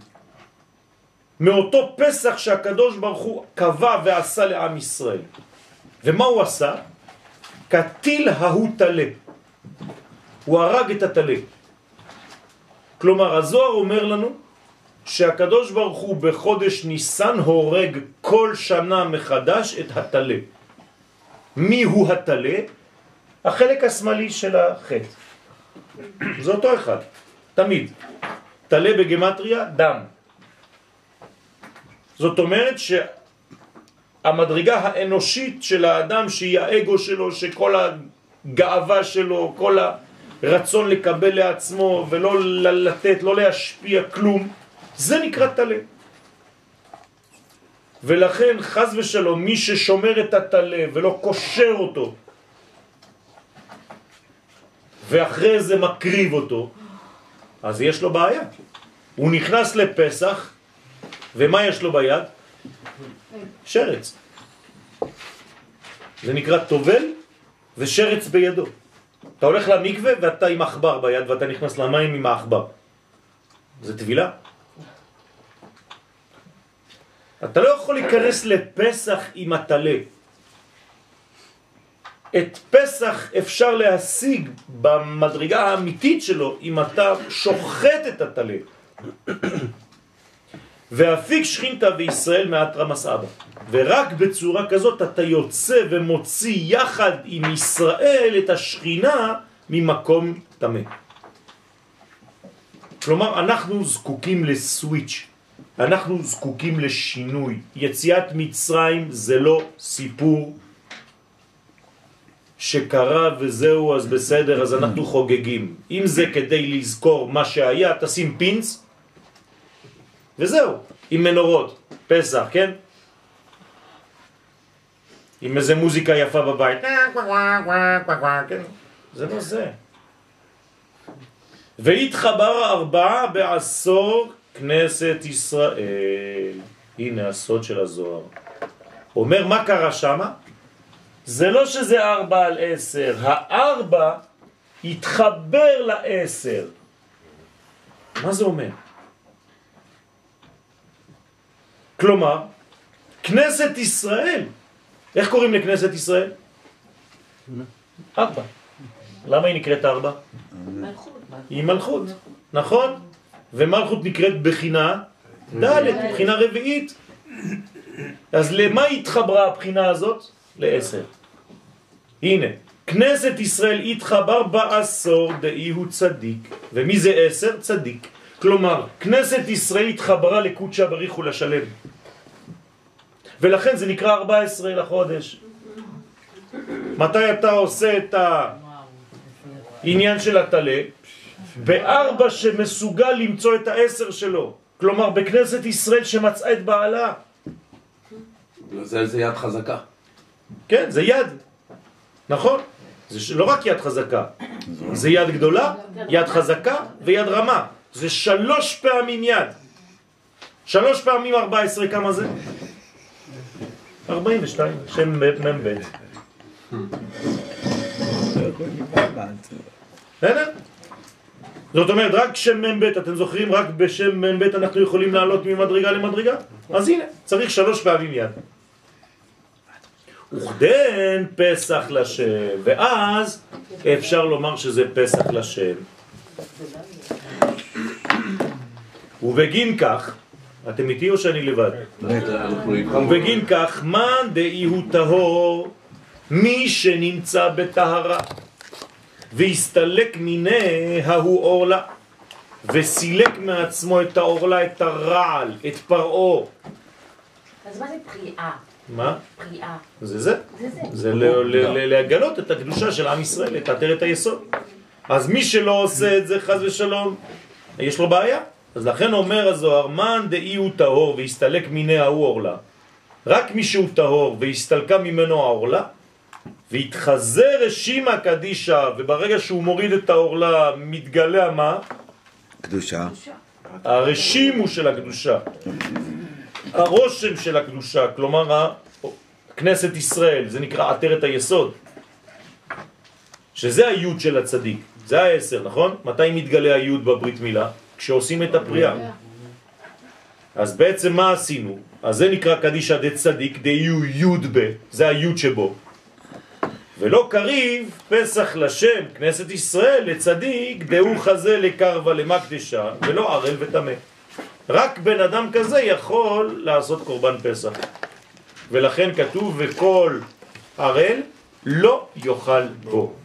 מאותו פסח שהקדוש ברוך הוא קבע ועשה לעם ישראל. ומה הוא עשה? כתיל ההוא תלה. הוא הרג את התלה. כלומר, הזוהר אומר לנו שהקדוש ברוך הוא בחודש ניסן הורג כל שנה מחדש את התלה. מי הוא התלה? החלק השמאלי של החטא. זה אותו אחד, תמיד. תלה בגמטריה, דם. זאת אומרת שהמדרגה האנושית של האדם, שהיא האגו שלו, שכל הגאווה שלו, כל הרצון לקבל לעצמו ולא לתת, לא להשפיע כלום, זה נקרא תלה. ולכן חז ושלום מי ששומר את התלה ולא קושר אותו ואחרי זה מקריב אותו, אז יש לו בעיה. הוא נכנס לפסח, ומה יש לו ביד? שרץ. זה נקרא טובל ושרץ בידו. אתה הולך למקווה ואתה עם אכבר ביד ואתה נכנס למים עם האכבר. זה טבילה. אתה לא יכול להיכנס לפסח עם התלה. את פסח אפשר להשיג במדרגה האמיתית שלו אם אתה שוחט את התלה. ואפיק שכינתה וישראל מעט רמס אבא. ורק בצורה כזאת אתה יוצא ומוציא יחד עם ישראל את השכינה ממקום תמה. כלומר, אנחנו זקוקים לסוויץ', אנחנו זקוקים לשינוי. יציאת מצרים זה לא סיפור שקרה וזהו, אז בסדר, אז אנחנו חוגגים. אם זה כדי לזכור מה שהיה, תשים פינץ, וזהו, עם מנורות, פסח, כן? עם איזה מוזיקה יפה בבית, כן? זה לא זה. והתחבר ארבעה בעשור כנסת ישראל. הנה הסוד של הזוהר. אומר מה קרה שמה? זה לא שזה ארבע על עשר, הארבע התחבר לעשר. מה זה אומר? כלומר, כנסת ישראל, איך קוראים לכנסת ישראל? ארבע. למה היא נקראת ארבע? היא מלכות, נכון? ומלכות נקראת בחינה ד', בחינה רביעית. אז למה התחברה הבחינה הזאת? לעשר. הנה, כנסת ישראל התחבר בעשור דאי הוא צדיק. ומי זה עשר? צדיק. כלומר, כנסת ישראל התחברה לקודשה בריך ולשלם. ולכן זה נקרא 14 לחודש. מתי אתה עושה את העניין של התלה? בארבע שמסוגל למצוא את העשר שלו. כלומר, בכנסת ישראל שמצאה את בעלה.
זה, זה יד חזקה.
כן, זה יד. נכון. זה לא רק יד חזקה, זה יד גדולה, יד חזקה ויד רמה. זה שלוש פעמים יד. שלוש פעמים ארבע עשרה, כמה זה? ארבעים ושתיים, שם מ"ב. זאת אומרת, רק שם מ"ב, אתם זוכרים? רק בשם מ"ב אנחנו יכולים לעלות ממדרגה למדרגה? אז הנה, צריך שלוש פעמים יד. וכדן פסח לשם, ואז אפשר לומר שזה פסח לשם. ובגין כך, אתם איתי או שאני לבד? ובגין כך, מן דאי הוא טהור, מי שנמצא בטהרה, והסתלק מיני ההוא אורלה, וסילק מעצמו את האורלה, את הרעל, את פרעו.
אז מה זה פריאה?
מה?
פריאה.
זה זה.
זה זה.
זה ל- ל- ל- לגלות את הקדושה של עם ישראל, את עטרת היסוד. אז מי שלא עושה את זה, חז ושלום, יש לו בעיה. אז לכן אומר הזוהר, מן דאי הוא טהור והסתלק מיני ההוא אורלה. רק מי שהוא טהור והסתלקה ממנו האורלה, והתחזה רשימה קדישה, וברגע שהוא מוריד את האורלה, מתגלה מה?
קדושה.
הרשימו של הקדושה, הרושם של הקדושה, כלומר כנסת ישראל, זה נקרא עטרת היסוד, שזה היוד של הצדיק, זה העשר, נכון? מתי מתגלה היוד בברית מילה? כשעושים את הפריאה. אז בעצם מה עשינו? אז זה נקרא קדישא דצדיק דיו יוד ב, זה היוד שבו. ולא קריב פסח לשם, כנסת ישראל, לצדיק, דהו חזה לקרבה למקדשה, ולא ערל וטמא. רק בן אדם כזה יכול לעשות קורבן פסח. ולכן כתוב, וכל ערל לא יאכל בו.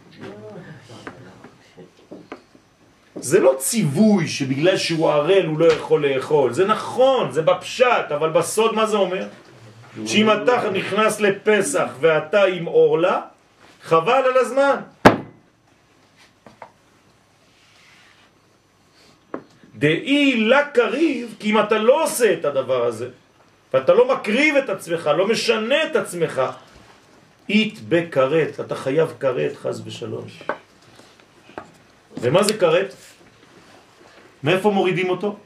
זה לא ציווי שבגלל שהוא ערל הוא לא יכול לאכול, זה נכון, זה בפשט, אבל בסוד מה זה אומר? שאם אתה נכנס לפסח ואתה עם אורלה, חבל על הזמן. דאי לה קריב, כי אם אתה לא עושה את הדבר הזה, ואתה לא מקריב את עצמך, לא משנה את עצמך, אית בכרת, אתה חייב כרת חז ושלום. ומה זה כרת? מאיפה מורידים אותו?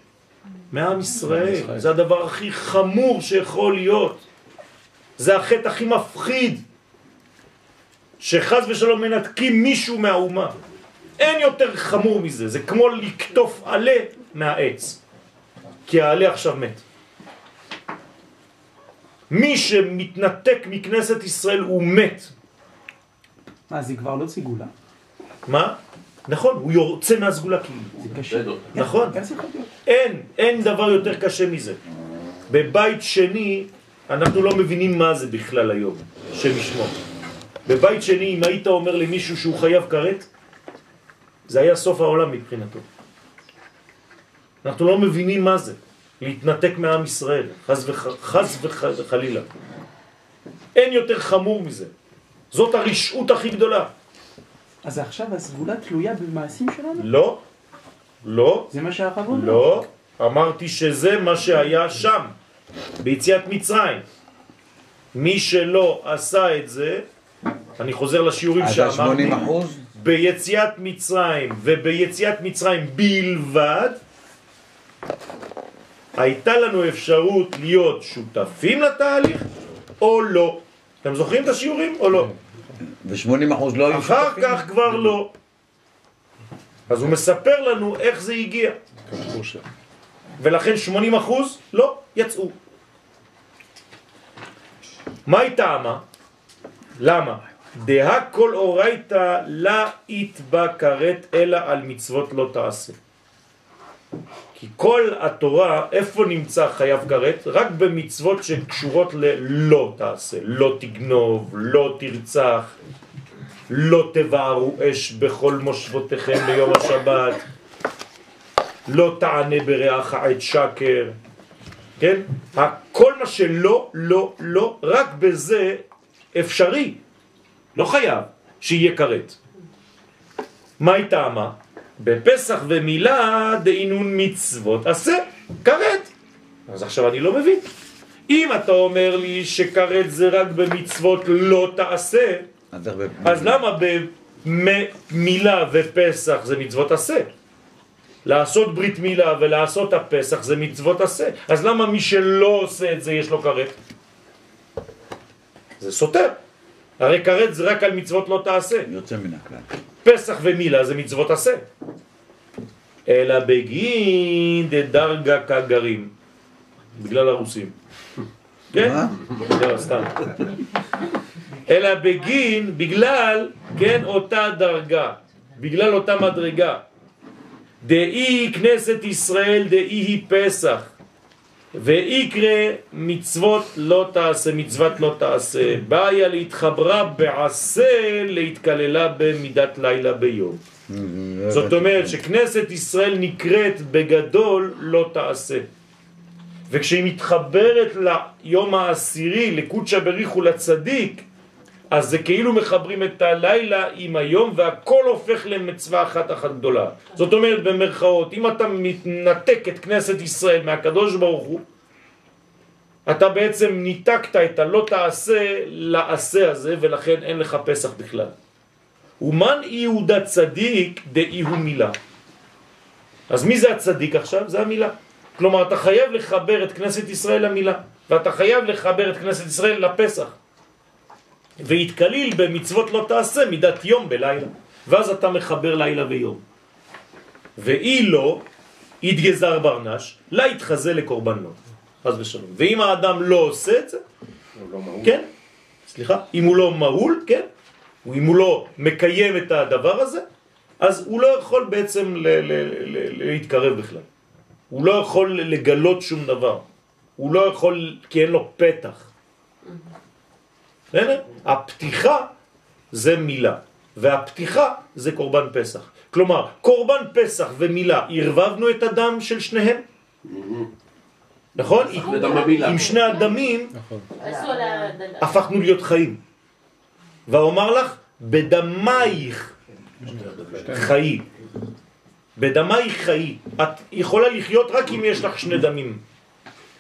מעם ישראל. זה הדבר הכי חמור שיכול להיות. זה החטא הכי מפחיד. שחז ושלום מנתקים מישהו מהאומה. אין יותר חמור מזה, זה כמו לקטוף עלה מהעץ, כי העלה עכשיו מת. מי שמתנתק מכנסת ישראל הוא מת.
מה, זה כבר לא סגולה?
מה? נכון, הוא יוצא מהסגולה כאילו.
זה קשה.
נכון.
זה יכול להיות?
אין, אין דבר יותר קשה מזה. בבית שני, אנחנו לא מבינים מה זה בכלל היום, שם ישמו. בבית שני, אם היית אומר למישהו שהוא חייב כרת, זה היה סוף העולם מבחינתו. אנחנו לא מבינים מה זה, להתנתק מעם ישראל, חז, וח, חז וחלילה. אין יותר חמור מזה. זאת הרשעות הכי גדולה.
אז עכשיו הסגולה תלויה במעשים שלנו?
לא, לא,
זה מה שהרב אומר?
לא, אמרתי שזה מה שהיה שם, ביציאת מצרים. מי שלא עשה את זה, אני חוזר לשיעורים שאמרתי,
80 אחוז?
ביציאת מצרים וביציאת מצרים בלבד, הייתה לנו אפשרות להיות שותפים לתהליך או לא. אתם זוכרים את השיעורים או לא?
ו-80 אחוז לא היו
אחר
שותפים?
כך כבר לא. אז הוא מספר לנו איך זה הגיע. ולכן 80 אחוז לא יצאו. מה היא טעמה? למה? דהה כל אורייתא לה יתבקרת אלא על מצוות לא תעשה. כי כל התורה, איפה נמצא חייב כרת? רק במצוות שקשורות ללא תעשה. לא תגנוב, לא תרצח, לא תבערו אש בכל מושבותיכם ביום השבת, לא תענה ברעך עת שקר, כן? כל מה שלא, לא, לא, רק בזה אפשרי, לא חייב, שיהיה כרת. מה היא טעמה? בפסח ומילה דהינון מצוות עשה, כרת. אז עכשיו אני לא מבין. אם אתה אומר לי שכרת זה רק במצוות לא תעשה,
אז
אז למה במילה ופסח זה מצוות עשה? לעשות ברית מילה ולעשות הפסח זה מצוות עשה. אז למה מי שלא עושה את זה יש לו כרת? זה סותר. הרי כרת זה רק על מצוות לא תעשה.
יוצא מן הכלל.
פסח ומילה זה מצוות עשה. אלא בגין דדרגה כגרים. בגלל הרוסים. כן? לא, סתם. אלא בגין, בגלל, כן, אותה דרגה. בגלל אותה מדרגה. דאי כנסת ישראל דאי היא פסח. ויקרא מצוות לא תעשה, מצוות לא תעשה. בעיה להתחברה בעשה להתקללה במידת לילה ביום. זאת אומרת שכנסת ישראל נקראת בגדול לא תעשה. וכשהיא מתחברת ליום העשירי, לקודשא בריחו לצדיק, אז זה כאילו מחברים את הלילה עם היום והכל הופך למצווה אחת אחת גדולה. זאת אומרת במרכאות, אם אתה מתנתק את כנסת ישראל מהקדוש ברוך הוא, אתה בעצם ניתקת את הלא תעשה לעשה הזה ולכן אין לך פסח בכלל. ומן יהודה צדיק דאי הוא מילה. אז מי זה הצדיק עכשיו? זה המילה. כלומר, אתה חייב לחבר את כנסת ישראל למילה, ואתה חייב לחבר את כנסת ישראל לפסח. והתקליל במצוות לא תעשה מידת יום בלילה. ואז אתה מחבר לילה ויום. ואי לא, יתגזר ברנש, לה יתחזה לקורבן לא. חס ושלום. ואם האדם לא עושה את זה, כן, סליחה, אם הוא לא מהול, כן, אם הוא לא מקיים את הדבר הזה, אז הוא לא יכול בעצם ל- ל- ל- להתקרב בכלל. הוא לא יכול לגלות שום דבר. הוא לא יכול, כי אין לו פתח. בסדר? הפתיחה זה מילה, והפתיחה זה קורבן פסח. כלומר, קורבן פסח ומילה, ערבבנו את הדם של שניהם? נכון? עם שני הדמים
ה...
הפכנו להיות חיים. ואומר לך, בדמייך חיי. בדמייך חיי. את יכולה לחיות רק אם יש לך שני דמים.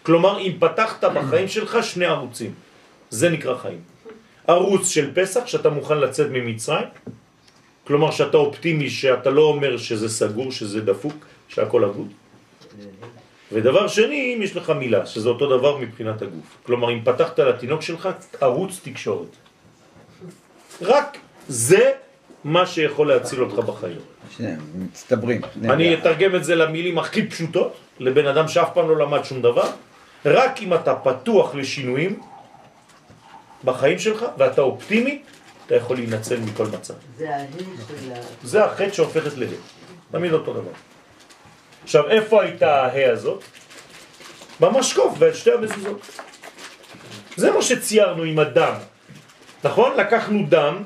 כלומר, אם פתחת בחיים שלך שני ערוצים. זה נקרא חיים. ערוץ של פסח, שאתה מוכן לצאת ממצרים, כלומר שאתה אופטימי, שאתה לא אומר שזה סגור, שזה דפוק, שהכל אבוד. ודבר שני, אם יש לך מילה, שזה אותו דבר מבחינת הגוף. כלומר, אם פתחת לתינוק שלך ערוץ תקשורת. רק זה מה שיכול להציל אותך בחיים.
שניהם מצטברים.
אני. אתרגם את זה למילים הכי פשוטות, לבן אדם שאף פעם לא למד שום דבר, רק אם אתה פתוח לשינויים בחיים שלך ואתה אופטימי, אתה יכול להינצל מכל מצב.
זה ההי של ה...
זה החטא שהופכת להה. תמיד אותו דבר. עכשיו, איפה הייתה ההא הזאת? במשקוף, בין שתי המזוזות. זה מה שציירנו עם הדם. נכון? לקחנו דם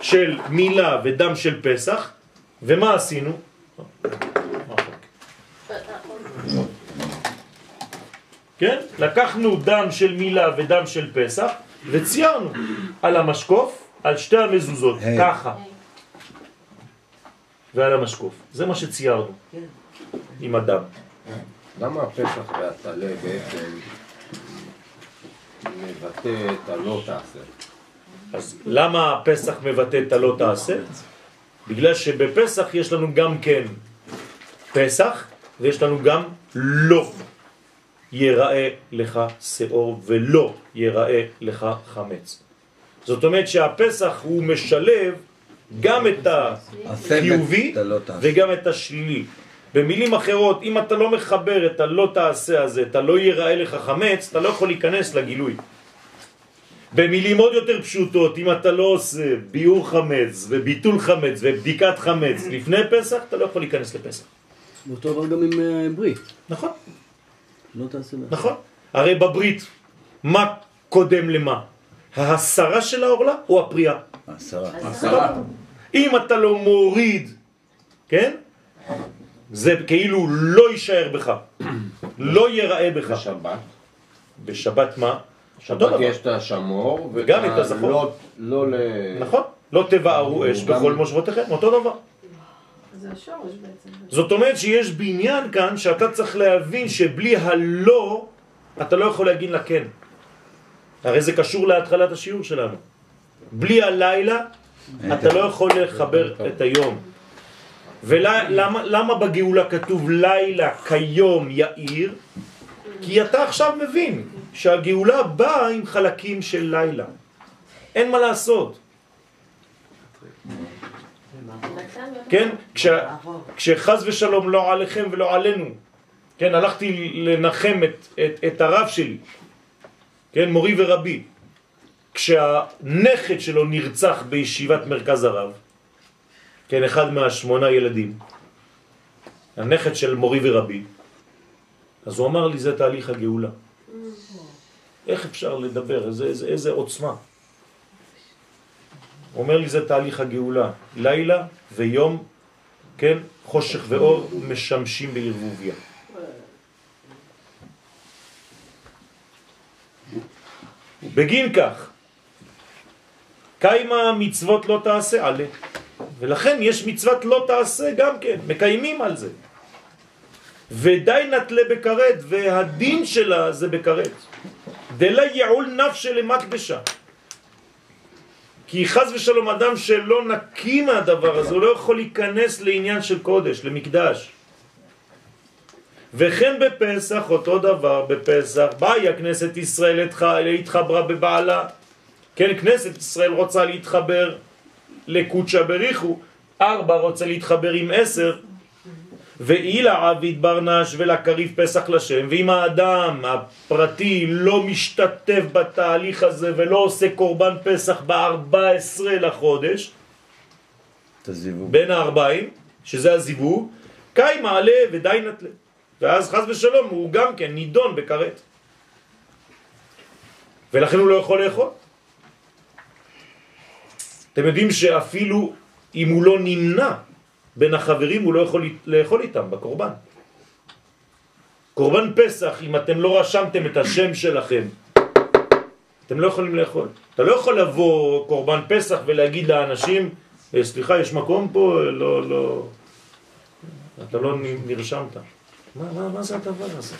של מילה ודם של פסח, ומה עשינו? כן? לקחנו דם של מילה ודם של פסח, וציירנו על המשקוף, על שתי המזוזות,
היי.
ככה, ועל המשקוף. זה מה שציירנו עם הדם.
למה הפסח והטלה בעצם מבטא את הלא תעשה?
אז למה הפסח מבטא את הלא תעשה? בגלל שבפסח יש לנו גם כן פסח, ויש לנו גם לא יראה לך שאור ולא יראה לך חמץ. זאת אומרת שהפסח הוא משלב גם את החיובי
אתה לא.
וגם את השלילי. במילים אחרות, אם אתה לא מחבר את הלא תעשה הזה, את הלא יראה לך חמץ, אתה לא יכול להיכנס לגילוי. במילים עוד יותר פשוטות, אם אתה לא עושה ביור חמץ וביטול חמץ ובדיקת חמץ לפני פסח, אתה לא יכול להיכנס לפסח.
אותו דבר גם עם אה, ברית.
נכון,
לא תעשה לה.
נכון. הרי בברית, מה קודם למה? ההסרה של העורלה או הפריאה?
עשרה.
אם אתה לא מוריד, כן? זה כאילו לא יישאר בך, לא ייראה בך.
בשבת.
בשבת מה?
שבת. יש את השמור,
וגם את הזכור.
לא, לא ל...
נכון, לא תבערו אש בכל מושבותיכם, אותו דבר.
זה השורש בעצם.
זאת אומרת שיש בעניין כאן שאתה צריך להבין שבלי הלא אתה לא יכול להגיד לה כן. הרי זה קשור להתחלת השיעור שלנו. בלי הלילה אתה לא יכול לחבר את היום. ולמה למה בגאולה כתוב לילה כיום יאיר? כי אתה עכשיו מבין שהגאולה באה עם חלקים של לילה. אין מה לעשות. כן? כשחז ושלום לא עליכם ולא עלינו, כן, הלכתי לנחם את, את, את הרב שלי, כן, מורי ורבי, כשהנכד שלו נרצח בישיבת מרכז הרב, כן, אחד מהשמונה ילדים, הנכד של מורי ורבי, אז הוא אמר לי, זה תהליך הגאולה. איך אפשר לדבר? איזה, איזה, איזה עוצמה. הוא אומר לי, זה תהליך הגאולה. לילה ויום, כן, חושך ואור משמשים בערבוביה. בגין כך, קיימה מצוות לא תעשה עלה. ולכן יש מצוות לא תעשה גם כן, מקיימים על זה. ודי נטלה בכרת, והדין שלה זה בכרת. דלה יעול נפש למקדשה. כי חז ושלום אדם שלא נקי מהדבר הזה, הוא לא יכול להיכנס לעניין של קודש, למקדש. וכן בפסח, אותו דבר בפסח, באי הכנסת ישראל התח- להתחברה בבעלה. כן, כנסת ישראל רוצה להתחבר לקודשא בריחו, ארבע רוצה להתחבר עם עשר, ואילה עביד ברנש ולקריב פסח לשם, ואם האדם הפרטי לא משתתף בתהליך הזה ולא עושה קורבן פסח ב-14 לחודש,
את הזיווג.
בין הארבעים, שזה הזיווג, קאי מעלה ודי נטלה. ואז חז ושלום הוא גם כן נידון בכרת. ולכן הוא לא יכול לאכול. אתם יודעים שאפילו אם הוא לא נמנע בין החברים, הוא לא יכול לאכול איתם בקורבן. קורבן פסח, אם אתם לא רשמתם את השם שלכם, אתם לא יכולים לאכול. אתה לא יכול לבוא קורבן פסח ולהגיד לאנשים, "אה, סליחה, יש מקום פה? לא, לא... אתה לא נרשמת. מה, מה, מה זה הדבר הזה?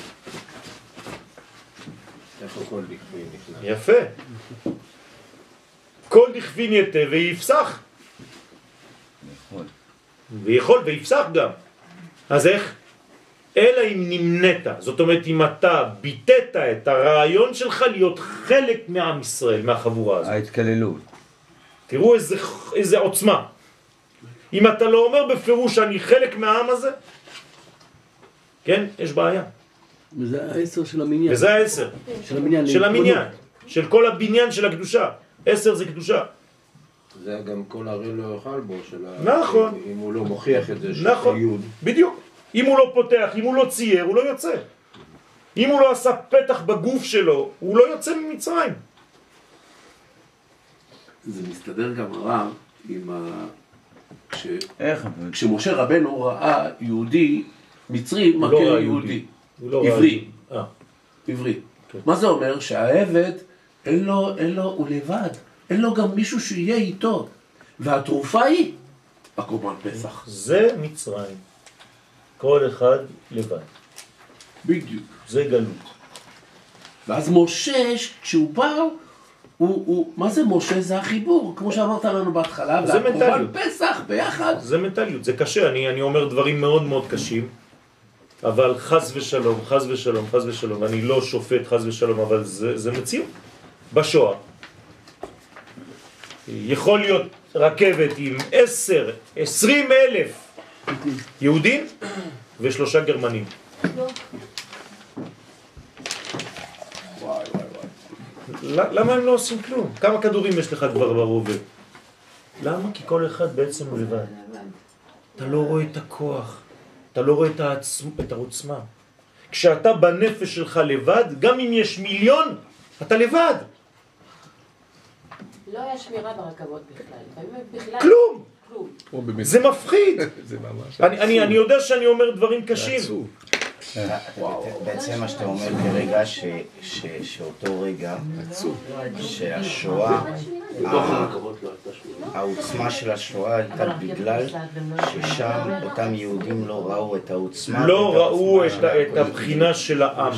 יפה. כל דכפין יתה ויפסח. ויכול ויפסח גם. אז איך? אלא אם נמנית, זאת אומרת אם אתה ביטאת את הרעיון שלך להיות חלק מעם ישראל, מהחבורה הזאת.
ההתקללות.
תראו איזה, איזה עוצמה. אם אתה לא אומר בפירוש שאני חלק מהעם הזה, כן, יש בעיה.
וזה העשר של המניין.
וזה העשר,
של המניין.
של המניין. של כל הבניין של הקדושה. עשר זה קדושה.
זה גם כל הרי לא יאכל בו, של ה...
נכון.
אם הוא לא מוכיח את זה,
נכון,
שהיוד.
בדיוק. אם הוא לא פותח, אם הוא לא צייר, הוא לא יוצא. אם הוא לא עשה פתח בגוף שלו, הוא לא יוצא ממצרים.
זה מסתדר גם רע עם ה... כש...
איך?
כשמשה רבנו ראה יהודי מצרי
הוא
מכה
לא
יהודי,
הוא לא
עברי.
אה,
עברי.
כן.
מה זה אומר? שהעבד אין לו, אין לו, הוא לבד. אין לו גם מישהו שיהיה איתו. והתרופה היא הקורבן פסח.
זה מצרים. כל אחד לבד.
בדיוק.
זה גלות.
ואז משה, כשהוא בא, הוא, הוא, מה זה משה? זה החיבור, כמו שאמרת לנו בהתחלה,
זה
והקורבן. פסח ביחד.
זה מנטליות, זה קשה, אני, אני אומר דברים מאוד מאוד קשים, אבל חס ושלום, חס ושלום, חס ושלום, אני לא שופט חס ושלום, אבל זה, זה מציאות. בשואה. יכול להיות רכבת עם עשר, עשרים אלף יהודים ושלושה גרמנים. למה הם לא עושים כלום? כמה כדורים יש לך כבר ברובה? למה? כי כל אחד בעצם לבד. אתה לא רואה את הכוח, אתה לא רואה את, העצמ... את העוצמה. כשאתה בנפש שלך לבד, גם אם יש מיליון, אתה לבד.
לא היה שמירה ברכבות בכלל.
כלום.
כלום.
זה מפחיד.
זה ממש
אני, אני, אני יודע שאני אומר דברים קשים.
בעצם מה שאתה אומר כרגע, ש- ש- שאותו רגע, שהשואה,
לא.
העוצמה של השואה הייתה בגלל ששם אותם יהודים לא ראו את העוצמה.
לא ראו את. הבחינה של העם,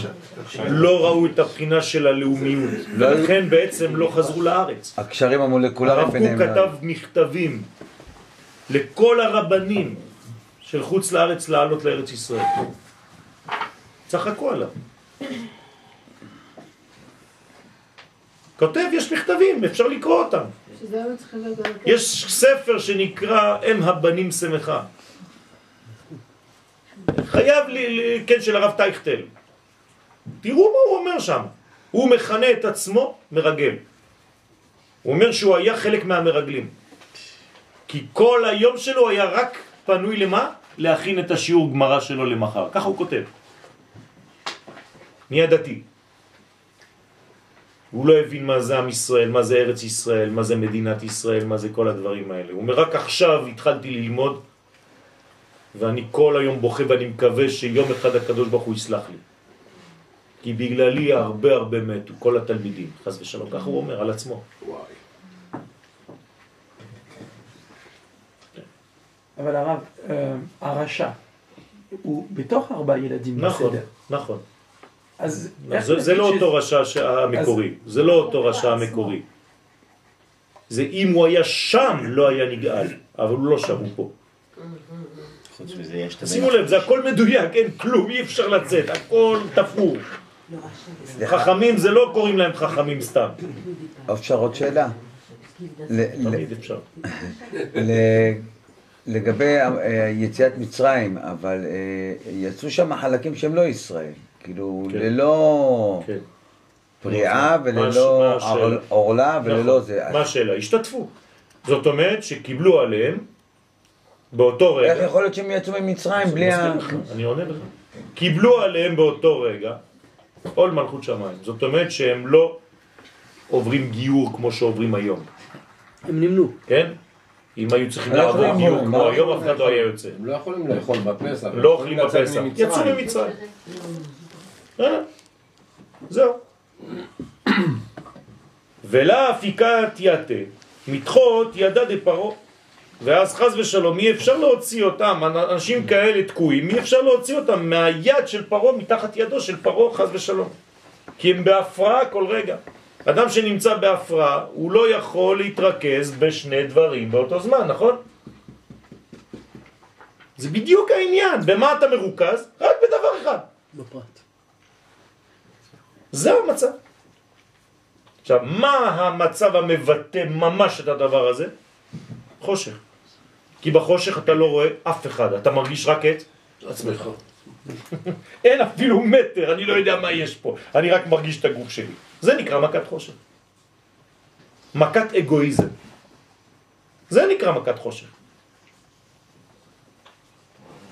לא ראו את הבחינה של הלאומיות, ולכן בעצם לא חזרו לארץ.
הקשרים המולקולריים
הרב קוק
ביניהם.
כתב מכתבים לכל הרבנים של חוץ לארץ לעלות לארץ ישראל. צחקו עליו. כותב, יש מכתבים, אפשר לקרוא אותם.
לדעת.
יש ספר שנקרא אם הבנים שמחה. חייב לי, לי- כן, של הרב טייכטל. תראו מה הוא אומר שם. הוא מכנה את עצמו מרגל. הוא אומר שהוא היה חלק מהמרגלים. כי כל היום שלו היה רק פנוי למה? להכין את השיעור גמרא שלו למחר. ככה הוא כותב. נהיה דתי. הוא לא הבין מה זה עם ישראל, מה זה ארץ ישראל, מה זה מדינת ישראל, מה זה כל הדברים האלה. הוא אומר, רק עכשיו התחלתי ללמוד, ואני כל היום בוכה ואני מקווה שיום אחד הקדוש ברוך הוא יסלח לי. כי בגללי הרבה הרבה מתו, כל התלמידים, חס ושלום, ככה הוא אומר על עצמו.
אבל הרב, אה, הרשע, הוא בתוך ארבעה ילדים
נכון,
בסדר.
נכון.
אז איך
זה, זה לא
ש-
אותו רשע ש- המקורי, זה לא אותו רשע המקורי. זה אם הוא היה שם לא היה נגאל, אבל הוא לא שם, הוא פה.
חוץ מזה יש את
שימו לב, זה הכל מדויק, אין כלום, אי אפשר לצאת, הכל תפור. חכמים זה לא קוראים להם חכמים סתם,
אפשר עוד שאלה?
תמיד אפשר.
ל- לגבי אה, יציאת מצרים, אבל אה, יצאו שם חלקים שהם לא ישראל, כאילו
כן.
ללא
כן.
פריאה וללא עורלה וללא
נכון.
זה.
מה השאלה? השתתפו. זאת אומרת שקיבלו עליהם באותו רגע,
איך יכול להיות שהם יצאו ממצרים בלי ה...
אני עונה לך. קיבלו עליהם באותו רגע עול מלכות שמיים. זאת אומרת שהם לא עוברים גיור כמו שעוברים היום,
הם נמנו.
כן? אם היו צריכים
לא
לעבור גיור? כמו היום, אף אחד לא היה יוצא.
הם לא יכולים לאכול בפסח.
לא אוכלים בפסח. יצאו ממצרים. זהו. ולה הפיקת יתה, מתחות ידה דפרו. ואז חז ושלום, אי אפשר להוציא אותם, אנשים כאלה תקועים, אי אפשר להוציא אותם מהיד של פרו, מתחת ידו של פרו, חז ושלום. כי הם בהפרעה כל רגע. אדם שנמצא בהפרעה, הוא לא יכול להתרכז בשני דברים באותו זמן, נכון? זה בדיוק העניין. במה אתה מרוכז? רק בדבר אחד.
בפרט.
זה המצב. עכשיו, מה המצב המבטא ממש את הדבר הזה? חושך. כי בחושך אתה לא רואה אף אחד, אתה מרגיש רק את
עצמך.
אין אפילו מטר, אני לא יודע מה יש פה, אני רק מרגיש את הגוף שלי. זה נקרא מכת חושך. מכת אגואיזם. זה נקרא מכת חושך.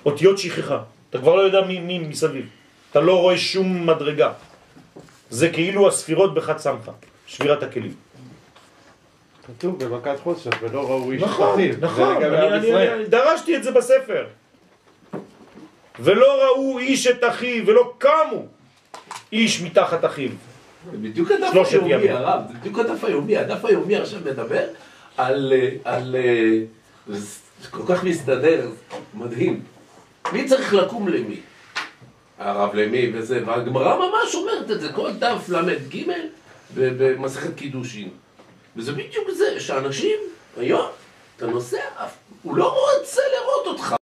אותיות שכחה. אתה כבר לא יודע מי, מי מסביב. אתה לא רואה שום מדרגה. זה כאילו הספירות בחד סמכה, שבירת הכלים.
כתוב במכת חושך, ולא ראו איש
נכון. נכון, אני, אני. אני דרשתי את זה בספר. ולא ראו איש את אחיו, ולא קמו איש מתחת אחיו.
זה בדיוק הדף היומי,
ימים.
הרב, זה בדיוק הדף היומי, הדף היומי עכשיו מדבר על, אה, על, אה, זה כל כך מסתדר, מדהים. מי צריך לקום למי? הרב למי וזה, והגמרא ממש אומרת את זה, כל דף ל"ג במסכת קידושין. וזה בדיוק זה, שאנשים, היום, אתה נוסע, הוא לא רואה